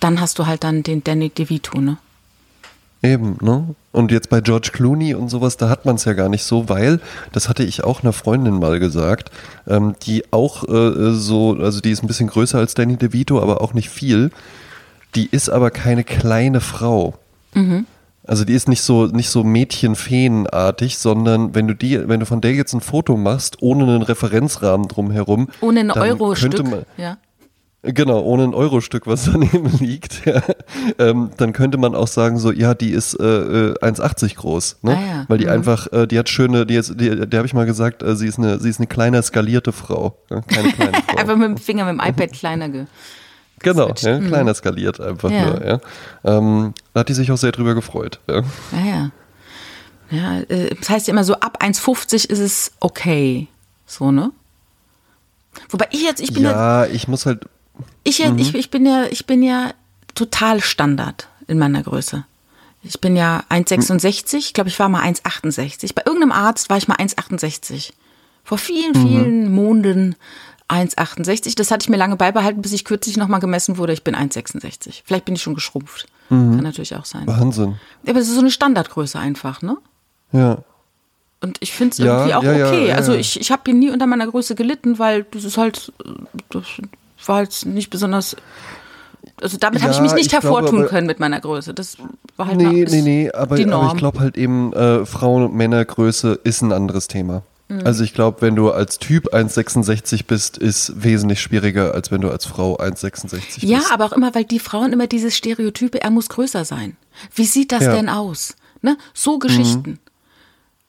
Dann hast du halt dann den Danny DeVito, ne? Eben, ne? Und jetzt bei George Clooney und sowas, da hat man es ja gar nicht so, weil, das hatte ich auch einer Freundin mal gesagt, ähm, die auch äh, so, also die ist ein bisschen größer als Danny DeVito, aber auch nicht viel. Die ist aber keine kleine Frau. Also die ist nicht so nicht so Mädchenfeenartig, sondern wenn du die, wenn du von der jetzt ein Foto machst, ohne einen Referenzrahmen drumherum, Ohne ein Euro-Stück. könnte man, Ja. Genau, ohne ein Euro-Stück, was daneben liegt, ja. ähm, dann könnte man auch sagen, so, ja, die ist äh, äh, 1,80 groß, ne? Ah, ja. Weil die Mhm. einfach, äh, die hat schöne, die, ist, die, die habe ich mal gesagt, äh, sie ist eine, sie ist eine kleiner skalierte Frau, ja? keine kleine Frau. Einfach mit dem Finger mit dem iPad kleiner ge. genau, ja, kleiner skaliert einfach Ja. nur, ja. Ähm, da hat die sich auch sehr drüber gefreut, ja. Ja, ja. Ja, äh, das heißt ja immer so, ab 1,50 ist es okay. So, ne? Wobei ich jetzt, ich bin ja, ja ich muss halt. Ich, ja, ich, ich bin ja, ich bin ja total Standard in meiner Größe. Ich bin ja 1,66, ich glaube, ich war mal 1,68. Bei irgendeinem Arzt war ich mal 1,68. Vor vielen, vielen mhm. Monden 1,68. Das hatte ich mir lange beibehalten, bis ich kürzlich nochmal gemessen wurde. Ich bin 1,66. Vielleicht bin ich schon geschrumpft. Mhm. Kann natürlich auch sein. Wahnsinn. Ja, aber es ist so eine Standardgröße einfach, ne? Ja. Und ich finde es irgendwie auch ja, okay. Ja, also ich, ich habe hier nie unter meiner Größe gelitten, weil das ist halt, das war halt nicht besonders also damit habe ich mich nicht hervortun glaube, können mit meiner Größe. Das war halt Nee, noch, nee, nee, aber, aber ich glaube halt eben, äh, Frauen- und Männergröße ist ein anderes Thema. Mhm. Also ich glaube, wenn du als Typ 1,66 bist, ist wesentlich schwieriger, als wenn du als Frau 1,66 bist. Ja, aber auch immer, weil die Frauen immer dieses Stereotype, er muss größer sein. Wie sieht das ja. denn aus? Ne? So Geschichten.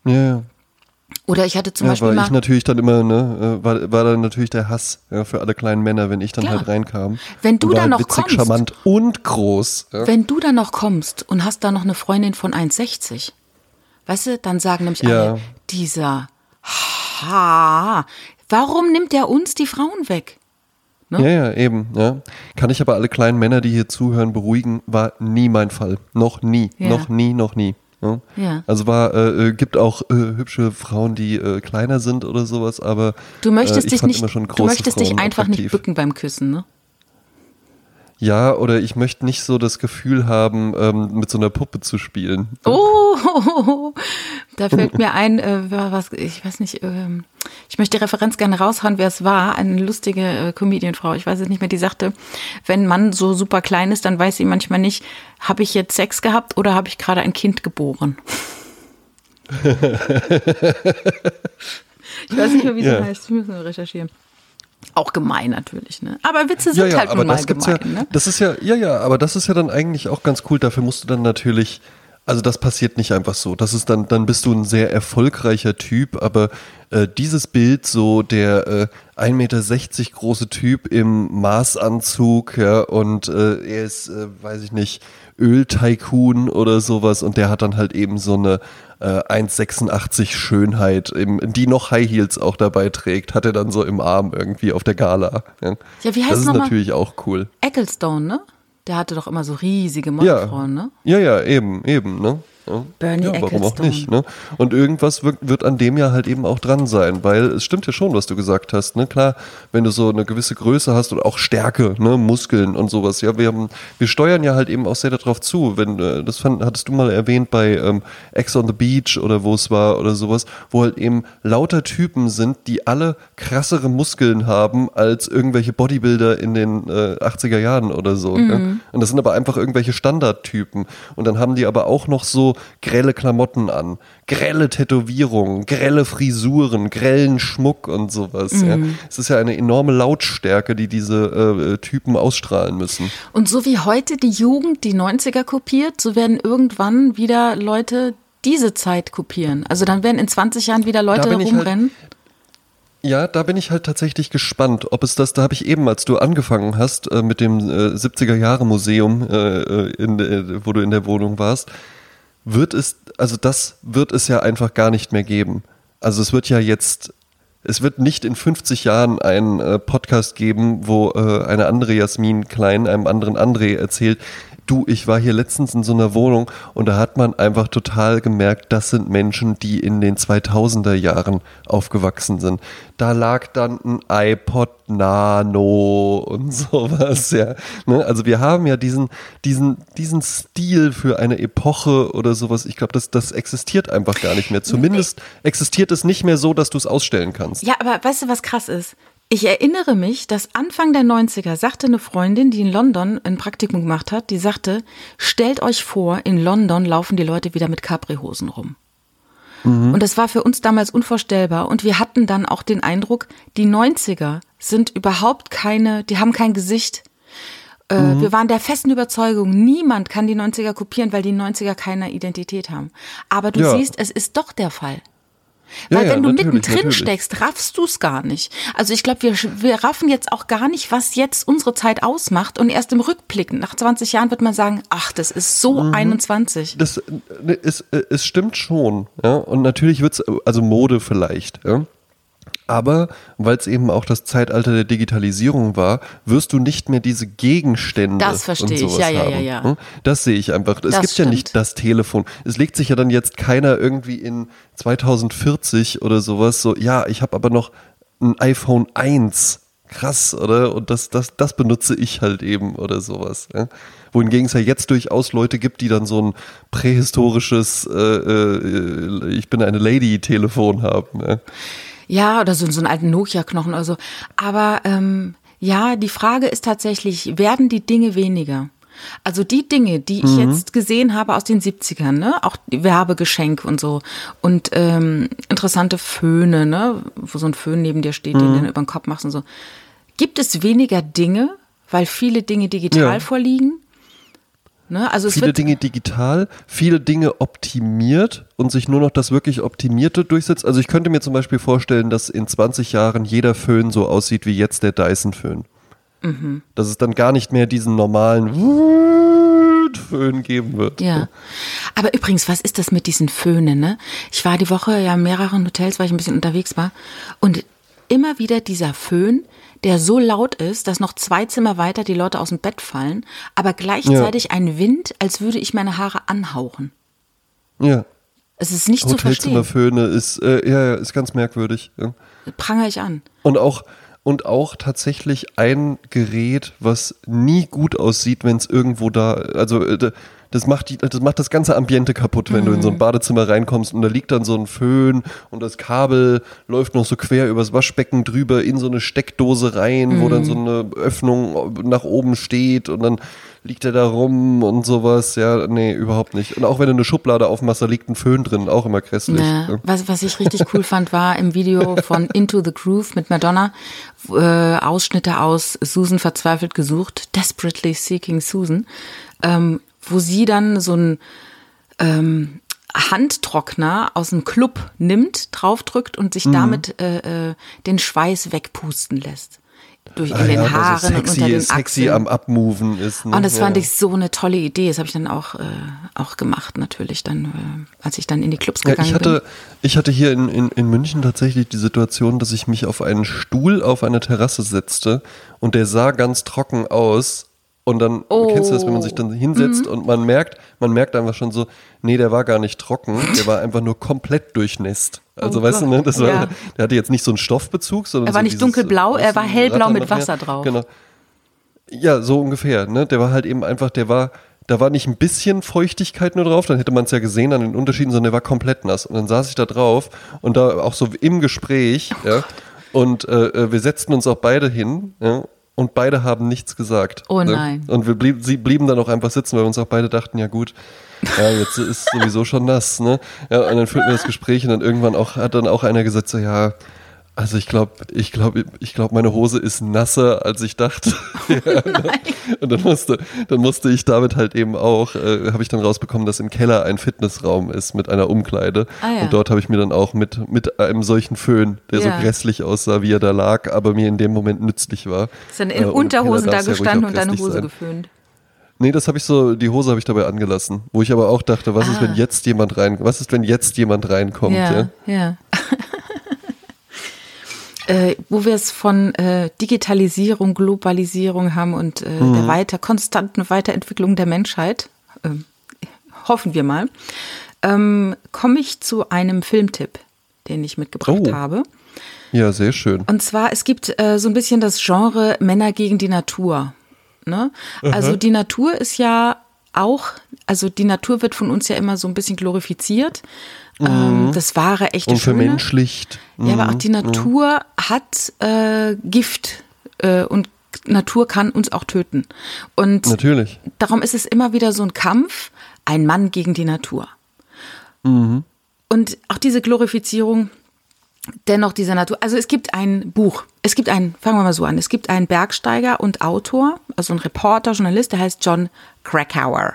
Mhm. Ja, ja. Oder ich hatte zum ja, Beispiel. Weil mal ich natürlich dann immer, ne, äh, war, war dann natürlich der Hass ja, für alle kleinen Männer, wenn ich dann Klar. halt reinkam. Wenn du dann halt noch witzig, kommst. charmant und groß. Ja. Wenn du dann noch kommst und hast da noch eine Freundin von 1,60, weißt du, dann sagen nämlich alle, dieser Ha, warum nimmt er uns die Frauen weg? Ne? Ja, ja, eben. Ja. Kann ich aber alle kleinen Männer, die hier zuhören, beruhigen, war nie mein Fall. Noch nie, ja. noch nie, noch nie. Ja. ja. Also war, äh, äh, gibt auch äh, hübsche Frauen, die äh, kleiner sind oder sowas, aber du möchtest äh, dich nicht, du möchtest dich einfach attraktiv. nicht bücken beim Küssen, ne? Ja, oder ich möchte nicht so das Gefühl haben, ähm, mit so einer Puppe zu spielen. Oh, da fällt mir ein, äh, was, ich weiß nicht, ähm, ich möchte die Referenz gerne raushauen, wer es war, eine lustige äh, Comedianfrau, ich weiß es nicht mehr, die sagte, wenn Mann so super klein ist, dann weiß sie manchmal nicht, habe ich jetzt Sex gehabt oder habe ich gerade ein Kind geboren? ich weiß nicht mehr, wie sie ja. heißt, ich muss nur recherchieren. Auch gemein natürlich, ne? Aber Witze sind ja, ja, halt nun mal gemein, ja, ne? Das ist ja, ja, ja, aber das ist ja dann eigentlich auch ganz cool. Dafür musst du dann natürlich, also das passiert nicht einfach so. Das ist dann, dann bist du ein sehr erfolgreicher Typ, aber äh, dieses Bild, so der äh, 1,60 Meter große Typ im Maßanzug, ja, und äh, er ist, äh, weiß ich nicht, Öl-Tycoon oder sowas und der hat dann halt eben so eine äh, 1,86 Schönheit, im, die noch High Heels auch dabei trägt, hat er dann so im Arm irgendwie auf der Gala. Ja, ja wie heißt Das ist natürlich auch cool. Ecclestone, ne? Der hatte doch immer so riesige Modelfrauen, ja. ne? Ja, ja, eben, eben, ne? Ja. Bernie ja, warum auch nicht, ne? Und irgendwas wird, wird, an dem ja halt eben auch dran sein, weil es stimmt ja schon, was du gesagt hast, ne? Klar, wenn du so eine gewisse Größe hast und auch Stärke, ne? Muskeln und sowas, ja, wir haben, wir steuern ja halt eben auch sehr darauf zu, wenn, äh, das fand, hattest du mal erwähnt bei ähm, Ex on the Beach oder wo es war oder sowas, wo halt eben lauter Typen sind, die alle krassere Muskeln haben als irgendwelche Bodybuilder in den äh, 80er Jahren oder so. Mhm. Ne? Und das sind aber einfach irgendwelche Standardtypen. Und dann haben die aber auch noch so grelle Klamotten an, grelle Tätowierungen, grelle Frisuren, grellen Schmuck und sowas. Mhm. Ja. Es ist ja eine enorme Lautstärke, die diese äh, Typen ausstrahlen müssen. Und so wie heute die Jugend die 90er kopiert, so werden irgendwann wieder Leute diese Zeit kopieren. Also dann werden in 20 Jahren wieder Leute halt rumrennen. Ja, da bin ich halt tatsächlich gespannt, ob es das, da habe ich eben, als du angefangen hast äh, mit dem äh, 70er Jahre Museum, äh, äh in, äh, wo du in der Wohnung warst, wird es, also das wird es ja einfach gar nicht mehr geben. Also es wird ja jetzt, es wird nicht in 50 Jahren einen äh, Podcast geben, wo äh, eine andere Jasmin Klein einem anderen André erzählt, Du, ich war hier letztens in so einer Wohnung und da hat man einfach total gemerkt, das sind Menschen, die in den 2000er Jahren aufgewachsen sind. Da lag dann ein iPod Nano und sowas, ja. Ne? Also wir haben ja diesen, diesen, diesen Stil für eine Epoche oder sowas. Ich glaube, das, das existiert einfach gar nicht mehr. Zumindest existiert es nicht mehr so, dass du es ausstellen kannst. Ja, aber weißt du, was krass ist? Ich erinnere mich, dass Anfang der 90er sagte eine Freundin, die in London ein Praktikum gemacht hat, die sagte, stellt euch vor, in London laufen die Leute wieder mit Capri-Hosen rum. Mhm. Und das war für uns damals unvorstellbar. Und wir hatten dann auch den Eindruck, die 90er sind überhaupt keine, die haben kein Gesicht. Äh, mhm. Wir waren der festen Überzeugung, niemand kann die 90er kopieren, weil die 90er keine Identität haben. Aber du ja. siehst, es ist doch der Fall. Weil Ja, ja, wenn du mittendrin natürlich. steckst, raffst du es gar nicht. Also ich glaube, wir, wir raffen jetzt auch gar nicht, was jetzt unsere Zeit ausmacht. Und erst im Rückblick, nach 20 Jahren wird man sagen, ach, das ist so Mhm. 21. Das äh, es, äh, es stimmt schon, ja. Und natürlich wird's, also Mode vielleicht, ja. Aber weil es eben auch das Zeitalter der Digitalisierung war, wirst du nicht mehr diese Gegenstände. Das verstehe und ich. Ja, ja, ja, ja. Hm? Das sehe ich einfach. Es Das gibt ja stimmt. nicht das Telefon. Es legt sich ja dann jetzt keiner irgendwie in 2040 oder sowas so, ja, ich habe aber noch ein iPhone 1. Krass, oder? Und das, das, das benutze ich halt eben oder sowas. Ja? Wohingegen es ja jetzt durchaus Leute gibt, die dann so ein prähistorisches äh, äh, Ich bin eine Lady-Telefon haben. Ja? Ja, oder so, so einen alten Nokia-Knochen oder so. Aber ähm, ja, die Frage ist tatsächlich, werden die Dinge weniger? Also die Dinge, die ich jetzt gesehen habe aus den 70ern, ne, auch Werbegeschenk und so und ähm, interessante Föhne, ne, wo so ein Föhn neben dir steht, den du über den Kopf machst und so. Gibt es weniger Dinge, weil viele Dinge digital Ja. vorliegen? Ne, also Viele Dinge digital, viele Dinge optimiert und sich nur noch das wirklich Optimierte durchsetzt. Also ich könnte mir zum Beispiel vorstellen, dass in 20 Jahren jeder Föhn so aussieht wie jetzt der Dyson-Föhn. Mhm. Dass es dann gar nicht mehr diesen normalen Föhn geben wird. Ja. Aber übrigens, was ist das mit diesen Föhnen, ne? Ich war die Woche ja in mehreren Hotels, weil ich ein bisschen unterwegs war. Und immer wieder dieser Föhn, der so laut ist, dass noch zwei Zimmer weiter die Leute aus dem Bett fallen, aber gleichzeitig ein Wind, als würde ich meine Haare anhauchen. Ja. Es ist nicht zu verstehen. Hotelzimmerföhne ist, äh, ja, ja, ist ganz merkwürdig. Ja. Pranger ich an. Und auch, und auch tatsächlich ein Gerät, was nie gut aussieht, wenn es irgendwo da, also äh, das macht, die, das macht das ganze Ambiente kaputt, wenn du in so ein Badezimmer reinkommst und da liegt dann so ein Föhn und das Kabel läuft noch so quer übers Waschbecken drüber in so eine Steckdose rein, wo dann so eine Öffnung nach oben steht und dann liegt er da rum und sowas. Ja, nee, überhaupt nicht. Und auch wenn du eine Schublade aufmachst, da liegt ein Föhn drin, auch immer grässlich. Ja, was, was ich richtig cool fand, war im Video von Into the Groove mit Madonna äh, Ausschnitte aus Susan verzweifelt gesucht, Desperately Seeking Susan, ähm, wo sie dann so ein ähm, Handtrockner aus dem Club nimmt, draufdrückt und sich damit äh, äh, den Schweiß wegpusten lässt. Durch in Ah den ja, weil so Haaren und sexy, unter den sexy Achseln. am Abmoven ist. Ne? Und das ja. fand ich so eine tolle Idee. Das habe ich dann auch, äh, auch gemacht, natürlich, dann, äh, als ich dann in die Clubs Ja, gegangen ich hatte, ich hatte hier in, in, in München tatsächlich die Situation, dass ich mich auf einen Stuhl auf eine Terrasse setzte und der sah ganz trocken aus. Und dann Oh. kennst du das, wenn man sich dann hinsetzt Mhm. und man merkt, man merkt einfach schon so, nee, der war gar nicht trocken, der war einfach nur komplett durchnässt. Also Oh weißt du, ne, Gott, das war, ja. der hatte jetzt nicht so einen Stoffbezug, sondern Er war so nicht dunkelblau, er war hellblau mit. Wasser drauf. Genau. Ja, so ungefähr. Ne? Der war halt eben einfach, der war, da war nicht ein bisschen Feuchtigkeit nur drauf, dann hätte man es ja gesehen an den Unterschieden, sondern der war komplett nass. Und dann saß ich da drauf und da auch so im Gespräch, Oh ja, und äh, äh, wir setzten uns auch beide hin, ja, und beide haben nichts gesagt. Oh ne? nein. Und wir blieb, sie blieben dann auch einfach sitzen, weil wir uns auch beide dachten, ja gut, ja, jetzt ist sowieso schon nass, ne? Ja, und dann führten wir das Gespräch und dann irgendwann auch, hat dann auch einer gesagt, so, ja, also ich glaube, ich glaube, ich glaube, meine Hose ist nasser, als ich dachte. ja, ne? und dann musste, dann musste ich damit halt eben auch, äh, habe ich dann rausbekommen, dass im Keller ein Fitnessraum ist mit einer Umkleide. Ah, ja. Und dort habe ich mir dann auch mit, mit einem solchen Föhn, der Ja. so grässlich aussah, wie er da lag, aber mir in dem Moment nützlich war. Ist dann in Äh, und im Unterhosen da gestanden und deine Hose sein. geföhnt. Nee, das habe ich so, die Hose habe ich dabei angelassen, wo ich aber auch dachte, was ist, Ah. wenn jetzt jemand rein, was ist, wenn jetzt jemand reinkommt, ja? Ja, ja. Äh, wo wir es von äh, Digitalisierung, Globalisierung haben und äh, Mhm. der weiter konstanten Weiterentwicklung der Menschheit, ähm, hoffen wir mal, ähm, komme ich zu einem Filmtipp, den ich mitgebracht Oh. habe. Ja, sehr schön. Und zwar, es gibt äh, so ein bisschen das Genre Männer gegen die Natur. Ne? Also die Natur ist ja auch, also die Natur wird von uns ja immer so ein bisschen glorifiziert. Ähm, das wahre, echte, Und vermenschlicht. Ja, aber auch die Natur hat äh, Gift äh, und Natur kann uns auch töten. Und Natürlich. darum ist es immer wieder so ein Kampf, ein Mann gegen die Natur. Und auch diese Glorifizierung dennoch dieser Natur. Also es gibt ein Buch, es gibt einen, fangen wir mal so an, es gibt einen Bergsteiger und Autor, also ein Reporter, Journalist, der heißt John Krakauer.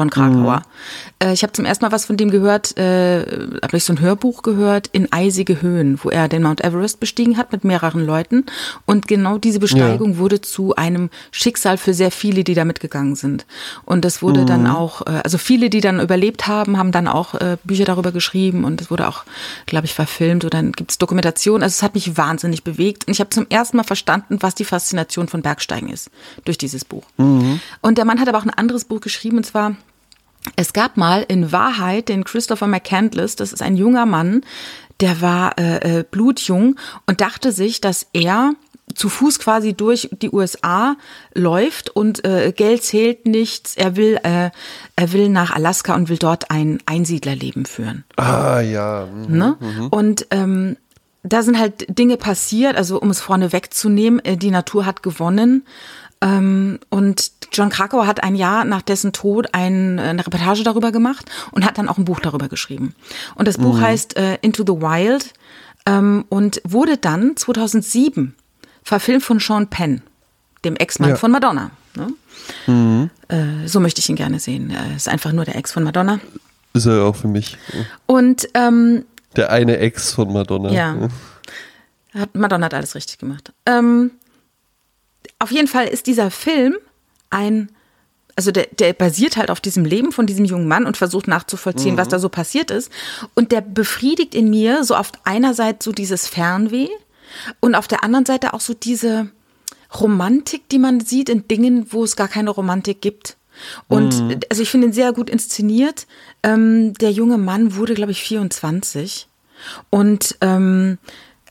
John Krakauer. Mhm. Äh, ich habe zum ersten Mal was von dem gehört, äh, habe ich so ein Hörbuch gehört, in eisige Höhen, wo er den Mount Everest bestiegen hat mit mehreren Leuten. Und genau diese Besteigung ja. wurde zu einem Schicksal für sehr viele, die da mitgegangen sind. Und das wurde mhm. dann auch, äh, also viele, die dann überlebt haben, haben dann auch äh, Bücher darüber geschrieben und es wurde auch, glaube ich, verfilmt oder dann gibt es Dokumentation. Also es hat mich wahnsinnig bewegt. Und ich habe zum ersten Mal verstanden, was die Faszination von Bergsteigen ist durch dieses Buch. Mhm. Und der Mann hat aber auch ein anderes Buch geschrieben, und zwar es gab mal in Wahrheit den Christopher McCandless, das ist ein junger Mann, der war äh, äh, blutjung und dachte sich, dass er zu Fuß quasi durch die USA läuft und äh, Geld zählt nichts. Er will, äh, er will nach Alaska und will dort ein Einsiedlerleben führen. Ah ja. Mhm. Ne? Mhm. Und ähm, da sind halt Dinge passiert, also um es vorne wegzunehmen, äh, die Natur hat gewonnen. Ähm, und John Krakauer hat ein Jahr nach dessen Tod ein, eine Reportage darüber gemacht und hat dann auch ein Buch darüber geschrieben. Und das Buch mhm. heißt äh, Into the Wild ähm, und wurde dann 2007 verfilmt von Sean Penn, dem Ex-Mann ja. von Madonna. Ne? Mhm. Äh, so möchte ich ihn gerne sehen. Er ist einfach nur der Ex von Madonna. Ist er auch für mich. Und ähm, der eine Ex von Madonna. Ja. Hat, Madonna hat alles richtig gemacht. Ähm, auf jeden Fall ist dieser Film ein, also der, der basiert halt auf diesem Leben von diesem jungen Mann und versucht nachzuvollziehen, mhm. was da so passiert ist. Und der befriedigt in mir so auf einer Seite so dieses Fernweh und auf der anderen Seite auch so diese Romantik, die man sieht in Dingen, wo es gar keine Romantik gibt. Und mhm. also ich finde ihn sehr gut inszeniert. Ähm, der junge Mann wurde, glaube ich, 24. Und ähm,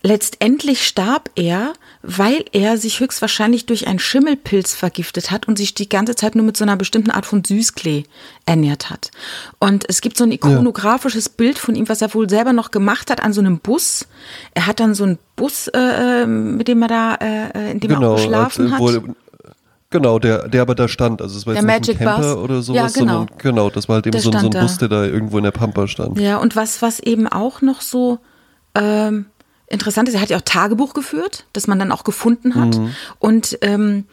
letztendlich starb er, weil er sich höchstwahrscheinlich durch einen Schimmelpilz vergiftet hat und sich die ganze Zeit nur mit so einer bestimmten Art von Süßklee ernährt hat. Und es gibt so ein ikonografisches ja. Bild von ihm, was er wohl selber noch gemacht hat an so einem Bus. Er hat dann so einen Bus, äh, mit dem er da, äh, in dem genau, er auch geschlafen hat. Wurde, Genau, der, der aber da stand. Also es war jetzt der nicht Magic ein Camper Bus. oder sowas, ja, genau. sondern genau, das war halt eben so, so, ein Bus, der da irgendwo in der Pampa stand. Ja, und was, was eben auch noch so ähm, interessant ist, er hat ja auch Tagebuch geführt, das man dann auch gefunden hat. Mhm. Und ähm,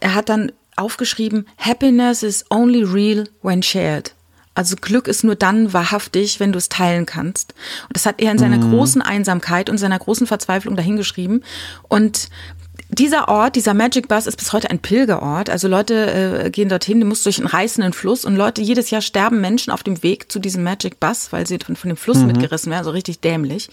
er hat dann aufgeschrieben, Happiness is only real when shared. Also Glück ist nur dann wahrhaftig, wenn du es teilen kannst. Und das hat er in seiner mhm. großen Einsamkeit und seiner großen Verzweiflung dahingeschrieben. Und dieser Ort, dieser Magic Bus ist bis heute ein Pilgerort. Also Leute äh, gehen dorthin, du musst durch einen reißenden Fluss und Leute, jedes Jahr sterben Menschen auf dem Weg zu diesem Magic Bus, weil sie von, von dem Fluss mhm. mitgerissen werden, so richtig dämlich.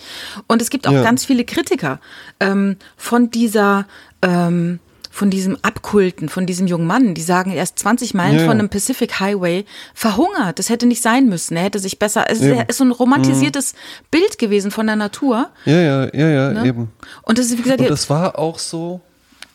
Und es gibt auch ja. ganz viele Kritiker ähm, von dieser ähm, von diesem Abkulten, von diesem jungen Mann, die sagen, er ist 20 Meilen ja. von einem Pacific Highway verhungert. Das hätte nicht sein müssen. Er hätte sich besser, es ja. ist so ein romantisiertes mhm. Bild gewesen von der Natur. Ja, ja, ja, ja, ne? eben. Und das ist, wie gesagt, Und das war auch so,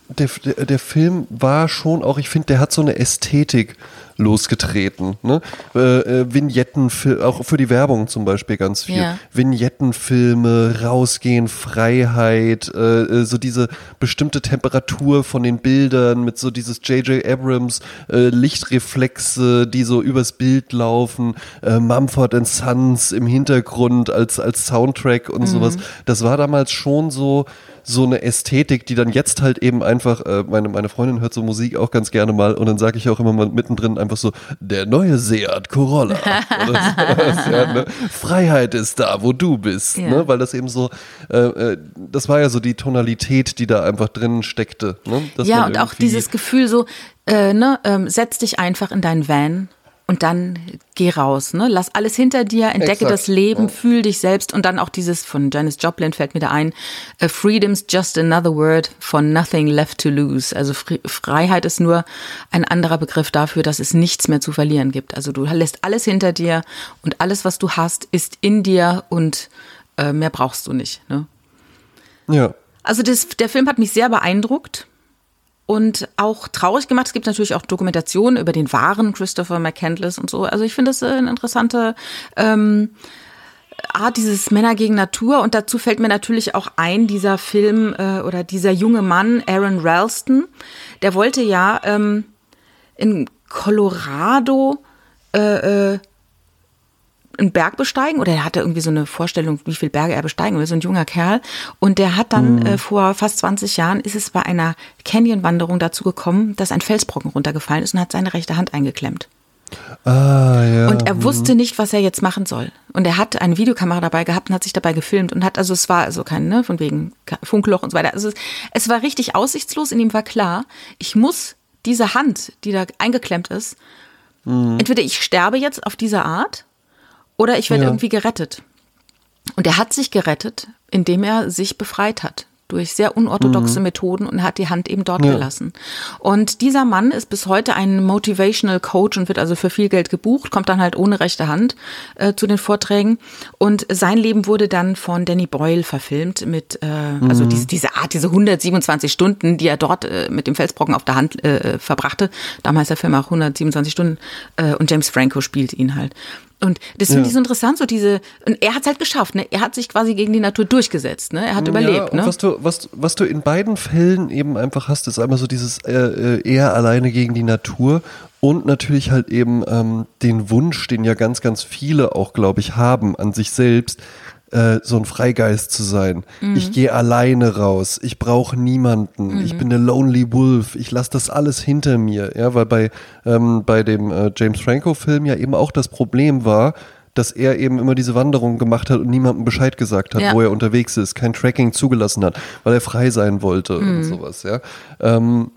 der, der, der Film war schon auch, ich finde, der hat so eine Ästhetik losgetreten. Ne? Äh, äh, Vignetten, auch für die Werbung zum Beispiel ganz viel. Ja. Vignettenfilme, rausgehen, Freiheit, äh, äh so diese bestimmte Temperatur von den Bildern mit so dieses J.J. Abrams äh, Lichtreflexe, die so übers Bild laufen, äh, Mumford Sons im Hintergrund als, als Soundtrack und mhm. sowas. Das war damals schon so, so eine Ästhetik, die dann jetzt halt eben einfach, äh, meine, meine Freundin hört so Musik auch ganz gerne mal und dann sage ich auch immer mal mittendrin einfach so, der neue Seat Corolla. ja, ne? Freiheit ist da, wo du bist. Ja. Ne? Weil das eben so, äh, äh, das war ja so die Tonalität, die da einfach drin steckte. Ne? ja, und auch dieses Gefühl so, äh, ne, ähm, setz dich einfach in deinen Van und dann geh raus, ne? Lass alles hinter dir, entdecke Exakt. das Leben, ja. fühl dich selbst und dann auch dieses von Janis Joplin fällt mir da ein, uh, Freedom's just another word for nothing left to lose. Also Freiheit ist nur ein anderer Begriff dafür, dass es nichts mehr zu verlieren gibt. Also du lässt alles hinter dir und alles, was du hast, ist in dir und äh, mehr brauchst du nicht. Ne? Ja. Also das, der Film hat mich sehr beeindruckt und auch traurig gemacht. Es gibt natürlich auch Dokumentationen über den wahren Christopher McCandless und so. Also ich finde es eine interessante ähm, Art dieses Männer gegen Natur. Und dazu fällt mir natürlich auch ein, dieser Film äh, oder dieser junge Mann, Aaron Ralston, der wollte ja ähm, in Colorado äh, äh, einen Berg besteigen oder er hatte irgendwie so eine Vorstellung, wie viele Berge er besteigen will, so ein junger Kerl. Und der hat dann mhm. äh, vor fast 20 Jahren ist es bei einer Canyon-Wanderung dazu gekommen, dass ein Felsbrocken runtergefallen ist und hat seine rechte Hand eingeklemmt. Ah, ja. Und er wusste nicht, was er jetzt machen soll. Und er hat eine Videokamera dabei gehabt und hat sich dabei gefilmt und hat, also es war also kein, ne, von wegen Funkloch und so weiter. Also es, es war richtig aussichtslos. In ihm war klar, ich muss diese Hand, die da eingeklemmt ist, entweder ich sterbe jetzt auf diese Art oder ich werde Ja. irgendwie gerettet. Und er hat sich gerettet, indem er sich befreit hat durch sehr unorthodoxe Methoden und hat die Hand eben dort Ja. gelassen. Und dieser Mann ist bis heute ein Motivational Coach und wird also für viel Geld gebucht, kommt dann halt ohne rechte Hand äh, zu den Vorträgen. Und sein Leben wurde dann von Danny Boyle verfilmt mit, äh, also diese, diese Art, diese 127 Stunden, die er dort äh, mit dem Felsbrocken auf der Hand äh, verbrachte. Damals der Film auch 127 Stunden äh, und James Franco spielt ihn halt. Und das finde ich so interessant, so diese, und er hat es halt geschafft, ne? Er hat sich quasi gegen die Natur durchgesetzt, ne? Er hat Ja, überlebt, ne? was du, was, was du in beiden Fällen eben einfach hast, ist einmal so dieses äh, äh, eher alleine gegen die Natur und natürlich halt eben ähm, den Wunsch, den ja ganz, ganz viele auch, glaube ich, haben an sich selbst, äh, so ein Freigeist zu sein. Mhm. Ich gehe alleine raus, ich brauche niemanden, ich Mhm. bin eine Lonely Wolf, ich lasse das alles hinter mir. Ja, weil bei, ähm, bei dem äh, James Franco-Film ja eben auch das Problem war, dass er eben immer diese Wanderung gemacht hat und niemandem Bescheid gesagt hat, Ja. wo er unterwegs ist, kein Tracking zugelassen hat, weil er frei sein wollte Mhm. und sowas, ja. Ähm,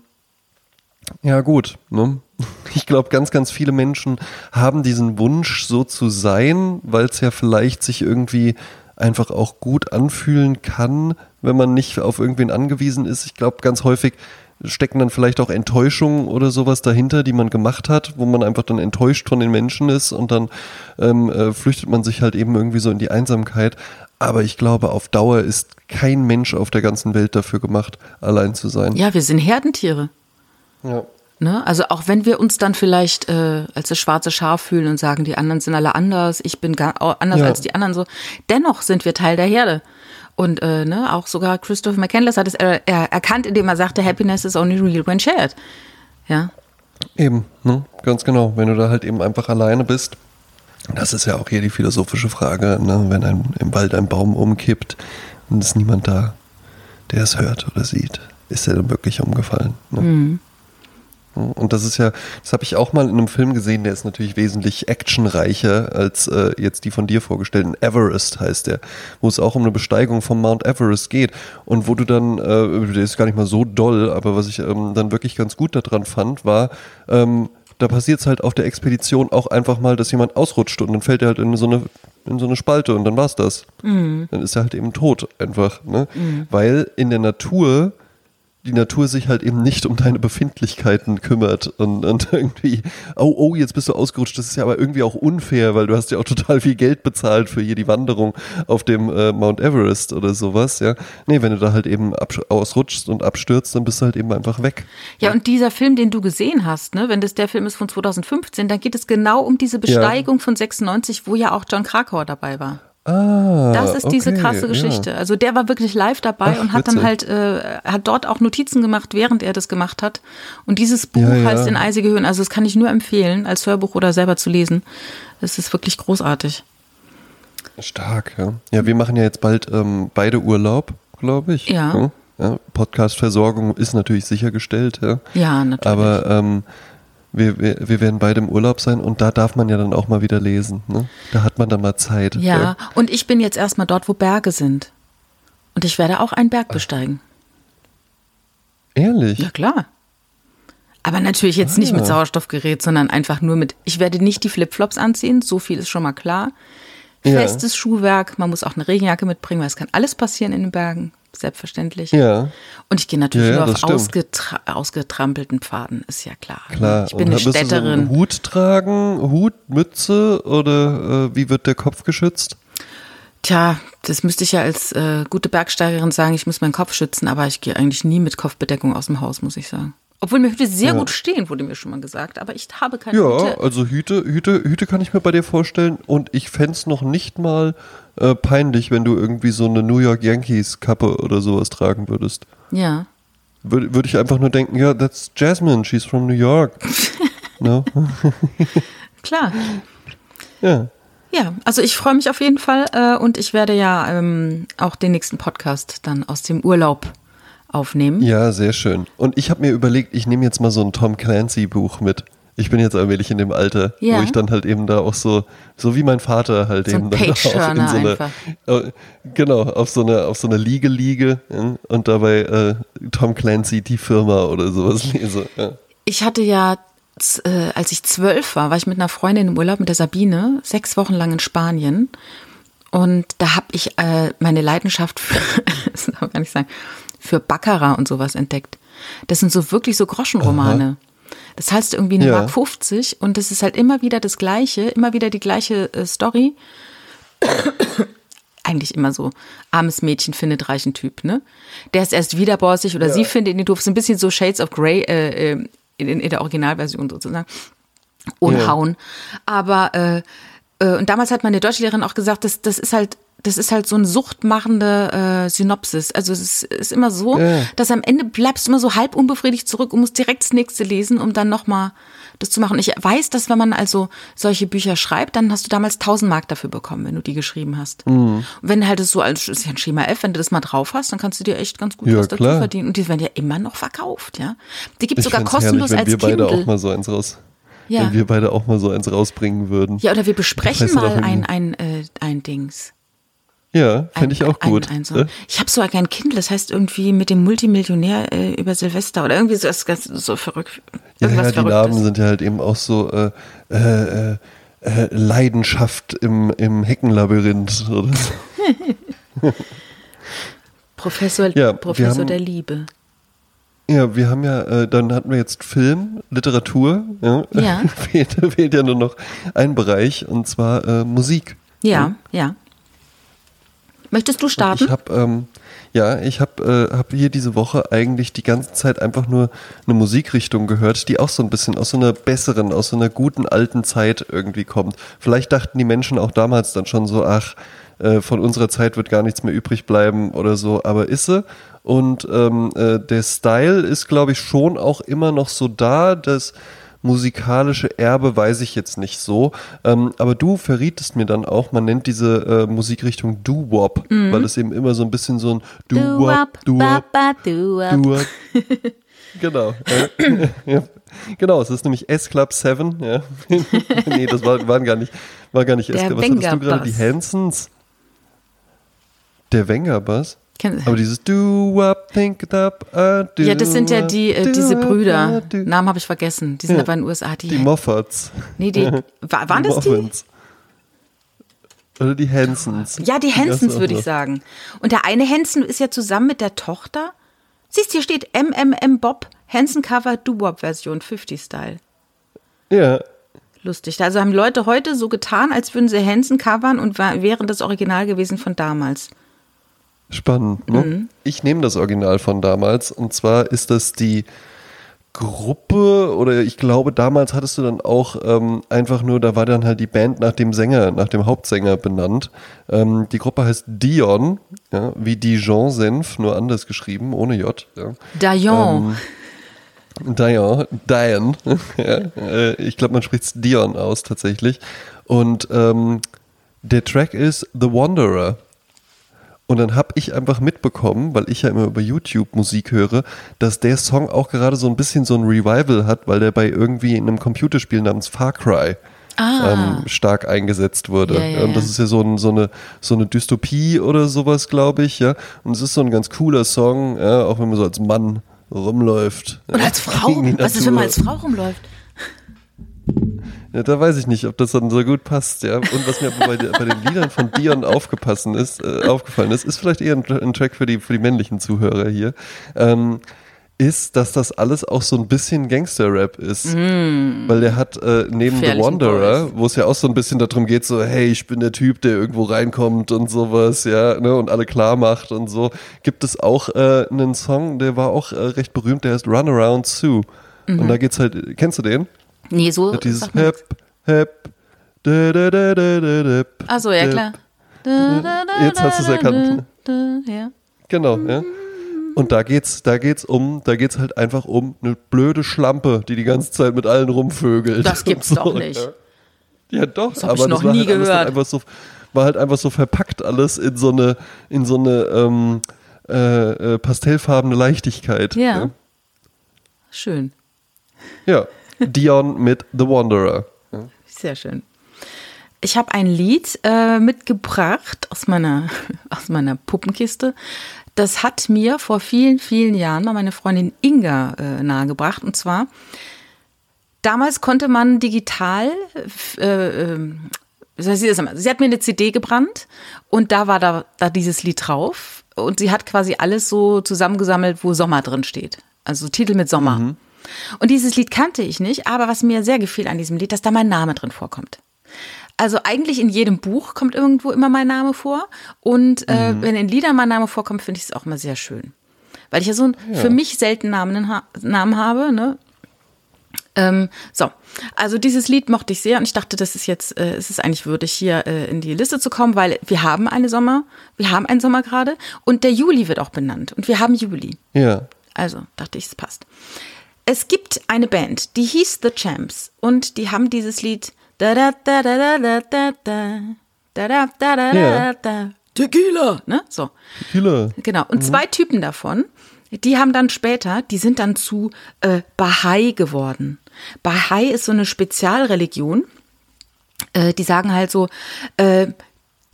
ja, gut. Ne? Ich glaube, ganz, ganz viele Menschen haben diesen Wunsch, so zu sein, weil es ja vielleicht sich irgendwie einfach auch gut anfühlen kann, wenn man nicht auf irgendwen angewiesen ist. Ich glaube, ganz häufig stecken dann vielleicht auch Enttäuschungen oder sowas dahinter, die man gemacht hat, wo man einfach dann enttäuscht von den Menschen ist und dann ähm, äh, flüchtet man sich halt eben irgendwie so in die Einsamkeit. Aber ich glaube, auf Dauer ist kein Mensch auf der ganzen Welt dafür gemacht, allein zu sein. Ja, wir sind Herdentiere. Ja. Ne? Also auch wenn wir uns dann vielleicht äh, als das schwarze Schaf fühlen und sagen, die anderen sind alle anders, ich bin anders Ja. als die anderen so, dennoch sind wir Teil der Herde. Und äh, ne, auch sogar Christopher McCandless hat es äh, er, erkannt, indem er sagte, Happiness is only real when shared. Ja, Eben, ne? ganz genau. Wenn du da halt eben einfach alleine bist, das ist ja auch hier die philosophische Frage, ne? wenn ein, im Wald ein Baum umkippt und ist niemand da, der es hört oder sieht, ist er dann wirklich umgefallen. Ne? Und das ist ja, das habe ich auch mal in einem Film gesehen, der ist natürlich wesentlich actionreicher als äh, jetzt die von dir vorgestellten. Everest heißt der, wo es auch um eine Besteigung vom Mount Everest geht und wo du dann, äh, der ist gar nicht mal so doll, aber was ich ähm, dann wirklich ganz gut daran fand, war, ähm, da passiert es halt auf der Expedition auch einfach mal, dass jemand ausrutscht und dann fällt er halt in so eine in so eine Spalte und dann war's das. Dann ist er halt eben tot einfach, ne? Weil in der Natur die Natur sich halt eben nicht um deine Befindlichkeiten kümmert und, und irgendwie, oh, oh, jetzt bist du ausgerutscht. Das ist ja aber irgendwie auch unfair, weil du hast ja auch total viel Geld bezahlt für hier die Wanderung auf dem äh, Mount Everest oder sowas, ja. Nee, wenn du da halt eben ausrutschst und abstürzt, dann bist du halt eben einfach weg. Ja, und dieser Film, den du gesehen hast, ne, wenn das der Film ist von 2015, dann geht es genau um diese Besteigung von 96, wo ja auch John Krakauer dabei war. Ah, Das ist diese okay, krasse Geschichte. Also der war wirklich live dabei Ach, und hat dann witzig. halt, äh, hat dort auch Notizen gemacht, während er das gemacht hat. Und dieses Buch Ja, ja. heißt In eisige Höhen. Also das kann ich nur empfehlen, als Hörbuch oder selber zu lesen. Das ist wirklich großartig. Ja. Stark, ja. Ja, wir machen ja jetzt bald ähm, beide Urlaub, glaube ich. Ja. Hm? ja Podcast-Versorgung ist natürlich sichergestellt, ja. Ja, natürlich. Aber ähm, wir, wir, wir werden beide im Urlaub sein und da darf man ja dann auch mal wieder lesen. Ne? Da hat man dann mal Zeit. ja, und ich bin jetzt erstmal dort, wo Berge sind. Und ich werde auch einen Berg besteigen. Ehrlich? Ja, klar. Aber natürlich jetzt nicht mit Ah. Sauerstoffgerät, sondern einfach nur mit, ich werde nicht die Flipflops anziehen, so viel ist schon mal klar. Ja. Festes Schuhwerk, man muss auch eine Regenjacke mitbringen, weil es kann alles passieren in den Bergen, selbstverständlich. Ja, Und ich gehe natürlich Ja, ja, nur auf ausgetra ausgetrampelten Pfaden, ist ja klar. klar. Ich bin und eine wirst du so Städterin. Hut tragen, Hut, Mütze oder äh, wie wird der Kopf geschützt? Tja, das müsste ich ja als äh, gute Bergsteigerin sagen, ich muss meinen Kopf schützen, aber ich gehe eigentlich nie mit Kopfbedeckung aus dem Haus, muss ich sagen. Obwohl mir Hüte sehr gut stehen, wurde mir schon mal gesagt, aber ich habe keine Ja, Hüte. also Hüte, Hüte, Hüte kann ich mir bei dir vorstellen und ich fänd's es noch nicht mal äh, peinlich, wenn du irgendwie so eine New York Yankees Kappe oder sowas tragen würdest. Ja. Würde würd ich einfach nur denken, ja, that's Jasmine, she's from New York. no? Klar. Ja. Ja, also ich freue mich auf jeden Fall äh, und ich werde ja ähm, auch den nächsten Podcast dann aus dem Urlaub aufnehmen. Ja, sehr schön. Und ich habe mir überlegt, ich nehme jetzt mal so ein Tom Clancy Buch mit. Ich bin jetzt allmählich in dem Alter, Ja. wo ich dann halt eben da auch so, so wie mein Vater halt So eben dann auch in so eine, äh, genau, auf so eine, auf so eine Liege liege ja, und dabei äh, Tom Clancy, die Firma oder sowas lese. Ja. Ich hatte ja, äh, als ich zwölf war, war ich mit einer Freundin im Urlaub mit der Sabine, sechs Wochen lang in Spanien. Und da habe ich äh, meine Leidenschaft für, das darf man gar nicht sagen, für Baccarat und sowas entdeckt. Das sind so wirklich so Groschenromane. Das zahlst du irgendwie eine Ja. Mark 50 und das ist halt immer wieder das Gleiche, immer wieder die gleiche äh, Story. Eigentlich immer so, armes Mädchen findet reichen Typ, ne? Der ist erst wieder bossig oder sie findet ihn doof. So ein bisschen so Shades of Grey äh, äh, in, in der Originalversion sozusagen. Ohne Ja. Hauen. Aber äh, äh, und damals hat meine Deutschlehrerin auch gesagt, das, das ist halt, das ist halt so eine suchtmachende äh, Synopsis. Also es ist, ist immer so, Ja. dass am Ende bleibst du immer so halb unbefriedigt zurück und musst direkt das nächste lesen, um dann nochmal das zu machen. Ich weiß, dass wenn man also solche Bücher schreibt, dann hast du damals 1000 Mark dafür bekommen, wenn du die geschrieben hast. Mhm. Und wenn halt es so als ist ja ein Schema F, wenn du das mal drauf hast, dann kannst du dir echt ganz gut Ja, was dazu verdienen. Und die werden ja immer noch verkauft, ja. Die gibt es Ich sogar kostenlos herrlich, wenn als wir beide Kindle. auch mal so eins raus, Ja. wenn wir beide auch mal so eins rausbringen würden. Ja, oder wir besprechen mal ein, ein, äh, ein Dings. Ja, fände ich auch gut. Ein, ein so. ne? Ich habe so ein Kindle, das heißt irgendwie mit dem Multimillionär äh, über Silvester oder irgendwie so, ist ganz so verrückt. Ja, ja, die Verrücktes. Namen sind ja halt eben auch so äh, äh, äh, Leidenschaft im, im Heckenlabyrinth. Oder so. Professor, Ja, Professor haben- der Liebe. Ja, wir haben ja, äh, dann hatten wir jetzt Film, Literatur. Ja. Ja. fehlt, fehlt ja nur noch ein Bereich und zwar äh, Musik. Ja, ja. Möchtest du starten? Ich habe ähm, ja, ich habe äh, hab hier diese Woche eigentlich die ganze Zeit einfach nur eine Musikrichtung gehört, die auch so ein bisschen aus so einer besseren, aus so einer guten alten Zeit irgendwie kommt. Vielleicht dachten die Menschen auch damals dann schon so, ach, äh, von unserer Zeit wird gar nichts mehr übrig bleiben oder so, aber ist sie. Und ähm, äh, der Style ist, glaube ich, schon auch immer noch so da, dass musikalische Erbe weiß ich jetzt nicht so. Ähm, aber du verrietest mir dann auch, man nennt diese äh, Musikrichtung Doo-Wop, weil es eben immer so ein bisschen so ein Doo-Wop, Doo-Wop. Doo-Wop. genau. äh, ja. Genau, es ist nämlich S-Club 7. Ja. nee, das war, waren gar nicht, war gar nicht S-Club. Was hattest du gerade? Die Hansons? Der Wenger-Bass? Aber dieses Do-Wop, think it up, uh, do Ja, das sind ja die, äh, diese Brüder. do- Namen habe ich vergessen. Die sind Ja. aber in den USA. Die, Die Moffats. nee, die, war, waren das die? Moffats. Oder die Hansons. Ja, die Hansons würde ich sagen. Und der eine Hanson ist ja zusammen mit der Tochter. Siehst, hier steht MMM Bob, Hanson Cover Doo-Wop Version 50 Style. Ja, Lustig. Also haben Leute heute so getan, als würden sie Hanson covern und war, wären das Original gewesen von damals. Spannend. Ne? Mhm. Ich nehme das Original von damals und zwar ist das die Gruppe oder ich glaube damals hattest du dann auch ähm, einfach nur, da war dann halt die Band nach dem Sänger, nach dem Hauptsänger benannt. Ähm, die Gruppe heißt Dion, ja, wie Dijon-Senf, nur anders geschrieben, ohne J. Ja. Dion, Dion, ja, äh, ich glaube, man spricht es Dion aus tatsächlich. Und ähm, der Track ist The Wanderer. Und dann habe ich einfach mitbekommen, weil ich ja immer über YouTube Musik höre, dass der Song auch gerade so ein bisschen so ein Revival hat, weil der bei irgendwie in einem Computerspiel namens Far Cry ähm, stark eingesetzt wurde. Ah. Ja, ja, und das ja. ist ja so, ein, so, eine, so eine Dystopie oder sowas, glaube ich. ja. Und es ist so ein ganz cooler Song, ja, auch wenn man so als Mann rumläuft. Und ja, als Frau? Was ist, wenn man als Frau rumläuft? Ja, da weiß ich nicht, ob das dann so gut passt, ja. Und was mir bei, bei den Liedern von Dion aufgepassen ist, äh, aufgefallen ist, ist vielleicht eher ein, ein Track für die, für die männlichen Zuhörer hier, ähm, ist, dass das alles auch so ein bisschen Gangster-Rap ist. Weil der hat äh, neben The Mm. Wanderer, wo es ja auch so ein bisschen darum geht, so, hey, ich bin der Typ, der irgendwo reinkommt und sowas, ja, ne, und alle klar macht und so, gibt es auch äh, einen Song, der war auch äh, recht berühmt, der heißt Run Around Sue. Mhm. Und da geht's halt, kennst du den? Nee, so. Ja, dieses Hep, Hep, da, da, da, da, da, da, Ach so, ja klar. Jetzt hast du's erkannt. Ja. Genau, ja. Und da geht's, da geht's um, da geht's halt einfach um eine blöde Schlampe, die die ganze Zeit mit allen rumvögelt. Das gibt's Und doch nicht. Ja, ja doch, hab aber ich noch das war nie halt gehört. einfach so, war halt einfach so verpackt alles in so eine, in so eine ähm, äh, äh, pastellfarbene Leichtigkeit. Ja. Schön. Ja. Dion mit The Wanderer. Sehr schön. Ich habe ein Lied äh, mitgebracht aus meiner, aus meiner Puppenkiste. Das hat mir vor vielen, vielen Jahren mal meine Freundin Inga äh, nahegebracht. Und zwar, damals konnte man digital, äh, äh, sie, sie hat mir eine CD gebrannt und da war da, da dieses Lied drauf. Und sie hat quasi alles so zusammengesammelt, wo Sommer drin steht. Also Titel mit Sommer. Mhm. Und dieses Lied kannte ich nicht, aber was mir sehr gefiel an diesem Lied, dass da mein Name drin vorkommt. Also eigentlich in jedem Buch kommt irgendwo immer mein Name vor. Und äh, mhm. wenn in Liedern mein Name vorkommt, finde ich es auch immer sehr schön. Weil ich ja so einen ja. für mich selten Namen, Namen habe. Ne? Ähm, so, also dieses Lied mochte ich sehr und ich dachte, das ist jetzt, äh, es ist eigentlich würdig, hier äh, in die Liste zu kommen, weil wir haben eine Sommer, wir haben einen Sommer gerade und der Juli wird auch benannt und wir haben Juli. Ja. Also dachte ich, es passt. Es gibt eine Band, die hieß The Champs und die haben dieses Lied ja. Tequila, ne? So. Tequila. Genau. Und mhm. zwei Typen davon, die haben dann später, die sind dann zu äh, Bahai geworden. Bahai ist so eine Spezialreligion. Äh, die sagen halt so, äh,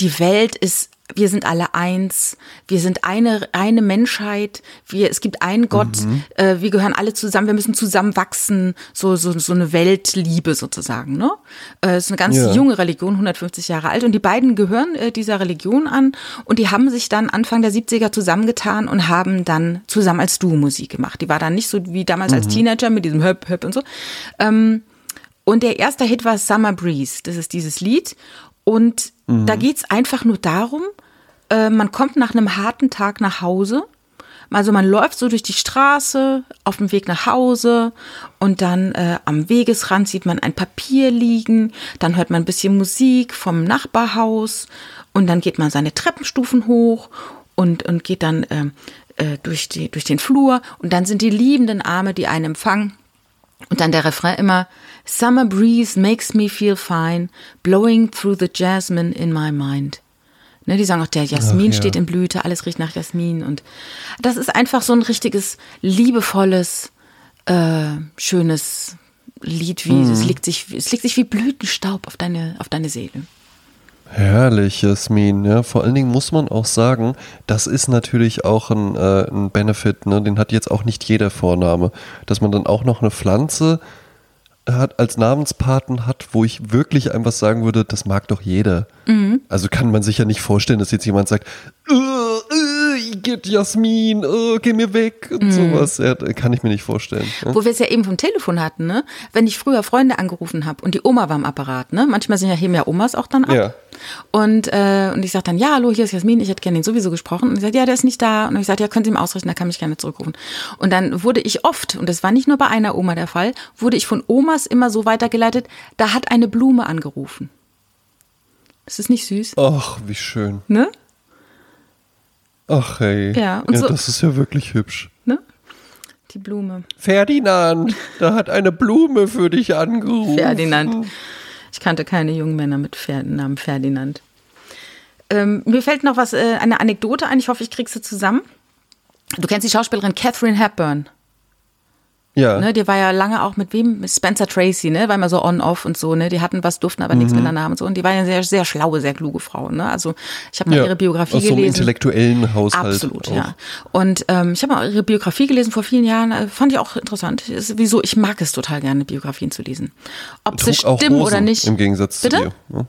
die Welt ist wir sind alle eins, wir sind eine, eine Menschheit, wir, es gibt einen Gott, mhm. äh, wir gehören alle zusammen, wir müssen zusammen wachsen, so, so, so eine Weltliebe sozusagen. Ne? Äh, ist eine ganz ja. junge Religion, 150 Jahre alt und die beiden gehören äh, dieser Religion an und die haben sich dann Anfang der 70er zusammengetan und haben dann zusammen als Duo Musik gemacht. Die war dann nicht so wie damals mhm. als Teenager mit diesem Höp, Höp und so. Ähm, und der erste Hit war Summer Breeze, das ist dieses Lied und mhm. da geht es einfach nur darum, äh, man kommt nach einem harten Tag nach Hause. Also man läuft so durch die Straße auf dem Weg nach Hause und dann äh, am Wegesrand sieht man ein Papier liegen, dann hört man ein bisschen Musik vom Nachbarhaus und dann geht man seine Treppenstufen hoch und, und geht dann äh, äh, durch, die, durch den Flur und dann sind die liebenden Arme, die einen empfangen. Und dann der Refrain immer, Summer breeze makes me feel fine, blowing through the jasmine in my mind. Ne, die sagen auch, der Jasmin Ach, ja. steht in Blüte, alles riecht nach Jasmin. Und das ist einfach so ein richtiges, liebevolles, äh, schönes Lied, wie mhm. es legt sich, es legt sich wie Blütenstaub auf deine, auf deine Seele. Herrlich, Jasmin. Ja, vor allen Dingen muss man auch sagen, das ist natürlich auch ein, äh, ein Benefit, ne? den hat jetzt auch nicht jeder Vorname, dass man dann auch noch eine Pflanze hat, als Namenspaten hat, wo ich wirklich einfach sagen würde, das mag doch jeder. Mhm. Also kann man sich ja nicht vorstellen, dass jetzt jemand sagt, uh, uh, geht Jasmin, uh, geh mir weg und mhm. sowas. Ja, kann ich mir nicht vorstellen. Ja? Wo wir es ja eben vom Telefon hatten, ne? Wenn ich früher Freunde angerufen habe und die Oma war am Apparat, ne? Manchmal sind ja heben ja Omas auch dann ab. Ja. Und, äh, und ich sage dann, ja, hallo, hier ist Jasmin, ich hätte gerne ihn sowieso gesprochen. Und ich sage, ja, der ist nicht da. Und ich sage, ja, können Sie ihm ausrichten, da kann mich gerne zurückrufen. Und dann wurde ich oft, und das war nicht nur bei einer Oma der Fall, wurde ich von Omas immer so weitergeleitet, da hat eine Blume angerufen. Ist das nicht süß? Ach, wie schön. Ne? Ach hey. Ja, und ja so, das ist ja wirklich hübsch. Ne? Die Blume. Ferdinand, da hat eine Blume für dich angerufen. Ferdinand. Ich kannte keine jungen Männer mit Namen Ferdinand. Ähm, mir fällt noch was, äh, eine Anekdote ein. Ich hoffe, ich krieg sie zusammen. Du kennst die Schauspielerin Catherine Hepburn. Ja. Ne, die war ja lange auch mit wem? Mit Spencer Tracy, ne? War immer so on-off und so, ne? Die hatten was, durften aber mhm. nichts miteinander haben und so. Und die war ja sehr, sehr schlaue, sehr kluge Frau, ne? Also ich habe mal ja, ihre Biografie aus gelesen. So einem intellektuellen Haushalt. Absolut, auch. ja. Und ähm, ich habe mal ihre Biografie gelesen vor vielen Jahren. Äh, fand ich auch interessant. Ist, wieso? Ich mag es total gerne, Biografien zu lesen. Ob Trug sie stimmen oder nicht. Im Gegensatz Bitte? zu dir. Ne?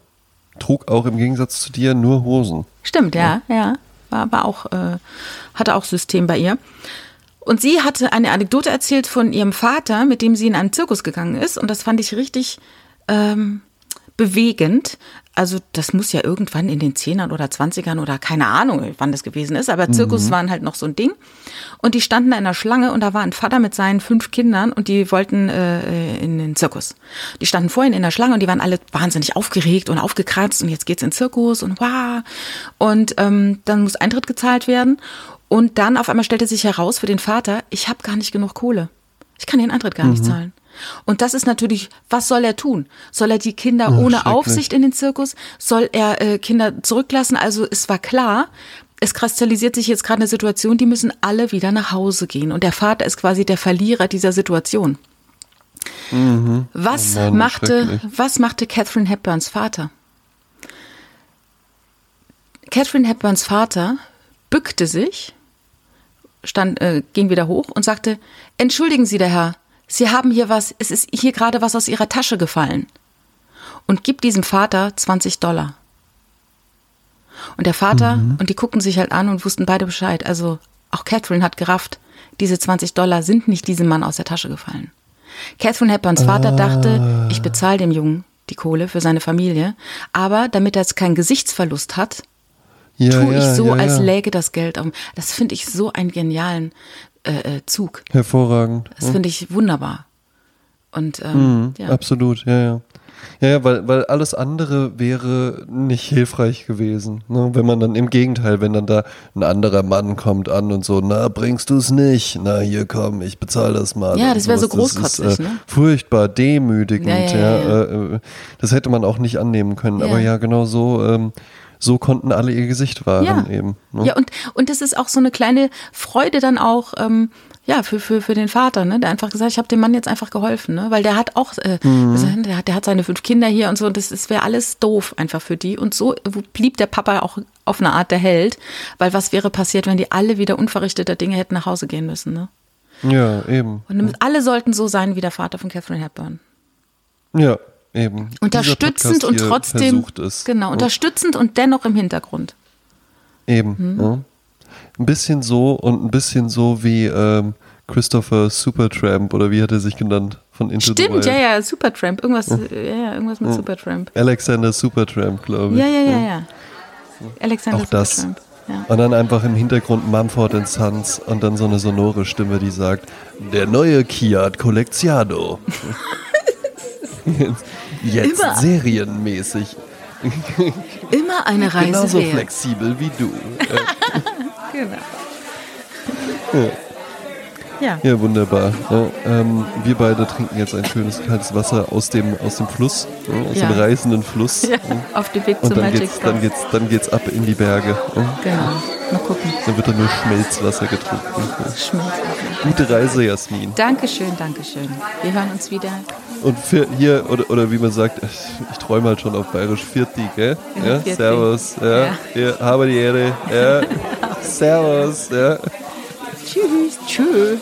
Trug auch im Gegensatz zu dir nur Hosen. Stimmt, ja, ja. ja. War, war auch, äh, hatte auch System bei ihr. Und sie hatte eine Anekdote erzählt von ihrem Vater, mit dem sie in einen Zirkus gegangen ist. Und das fand ich richtig ähm, bewegend. Also das muss ja irgendwann in den Zehnern oder Zwanzigern oder keine Ahnung, wann das gewesen ist. Aber Zirkus mhm. waren halt noch so ein Ding. Und die standen da in der Schlange und da war ein Vater mit seinen fünf Kindern und die wollten äh, in den Zirkus. Die standen vorhin in der Schlange und die waren alle wahnsinnig aufgeregt und aufgekratzt und jetzt geht's in den Zirkus und wow. Und ähm, dann muss Eintritt gezahlt werden. Und dann auf einmal stellte sich heraus für den Vater, ich habe gar nicht genug Kohle. Ich kann den Eintritt gar mhm. nicht zahlen. Und das ist natürlich, was soll er tun? Soll er die Kinder oh, ohne Aufsicht in den Zirkus? Soll er äh, Kinder zurücklassen? Also es war klar, es kristallisiert sich jetzt gerade eine Situation, die müssen alle wieder nach Hause gehen. Und der Vater ist quasi der Verlierer dieser Situation. Was, Oh Mann, machte, was machte Catherine Hepburns Vater? Catherine Hepburns Vater bückte sich, stand, äh, ging wieder hoch und sagte, entschuldigen Sie, der Herr, Sie haben hier was, es ist hier gerade was aus Ihrer Tasche gefallen. Und gibt diesem Vater 20 Dollar. Und der Vater, und die guckten sich halt an und wussten beide Bescheid. Also auch Catherine hat gerafft, diese 20 Dollar sind nicht diesem Mann aus der Tasche gefallen. Catherine Hepburns Vater dachte, ich bezahle dem Jungen die Kohle für seine Familie, aber damit er jetzt keinen Gesichtsverlust hat, Ja, tue ich so, ja, als ja. läge das Geld auf. Das finde ich so einen genialen äh, äh, Zug. Hervorragend. Das finde ich wunderbar. Und ähm, ja. Absolut, ja, ja. Ja, ja, weil, weil alles andere wäre nicht hilfreich gewesen. Ne? Wenn man dann im Gegenteil, wenn dann da ein anderer Mann kommt an und so, na, bringst du es nicht? Na, hier komm, ich bezahle das mal. Ja, das wär so großkotzig, ist, äh, ne? Furchtbar demütigend, Ja, ja. ja, ja. Äh, äh, das hätte man auch nicht annehmen können. Aber ja, genau so, ähm, so konnten alle ihr Gesicht wahren ja. eben. Ne? Ja, und, und das ist auch so eine kleine Freude dann auch, ähm, ja, für, für, für den Vater, ne? Der einfach gesagt, ich habe dem Mann jetzt einfach geholfen, ne? Weil der hat auch, äh, Mhm. der, hat, der hat seine fünf Kinder hier und so, und das, das wäre alles doof einfach für die. Und so blieb der Papa auch auf eine Art der Held, weil was wäre passiert, wenn die alle wieder unverrichteter Dinge hätten nach Hause gehen müssen, ne? Ja, eben. Und alle sollten so sein wie der Vater von Catherine Hepburn. Ja, eben. Unterstützend und trotzdem, genau, ne? unterstützend und dennoch im Hintergrund. Eben. Mhm. Ja. Ein bisschen so und ein bisschen so wie ähm, Christopher Supertramp oder wie hat er sich genannt von Into Stimmt, ja, ja, Supertramp, irgendwas, ja, ja, irgendwas mit Supertramp. Alexander Supertramp, glaube ich. Ja, ja, ja, ja. Alexander Auch das. Supertramp. Ja. Und dann einfach im Hintergrund Mumford Sons und dann so eine sonore Stimme, die sagt, der neue Kiat Colleziano. jetzt Immer. serienmäßig. Immer eine Reise Genauso wert. flexibel wie du. Genau. Ja. Ja. Ja, wunderbar. Ja, ähm, wir beide trinken jetzt ein schönes kaltes Wasser aus dem, aus dem Fluss, aus Ja. dem reißenden Fluss. ja. Auf dem Weg Und zum dann Magic geht's, dann, geht's, dann geht's ab in die Berge. Genau. Mal gucken. Dann wird da nur Schmelzwasser getrunken. Schmilzt. Gute Reise, Jasmin. Dankeschön, Dankeschön. Wir hören uns wieder. Und für hier, oder, oder wie man sagt, ich träume halt schon auf Bayerisch Vierti, gell? Ja, servus. Ja, Ja. Habe die Ehre. Ja. servus. Ja. Tschüss. Tschüss.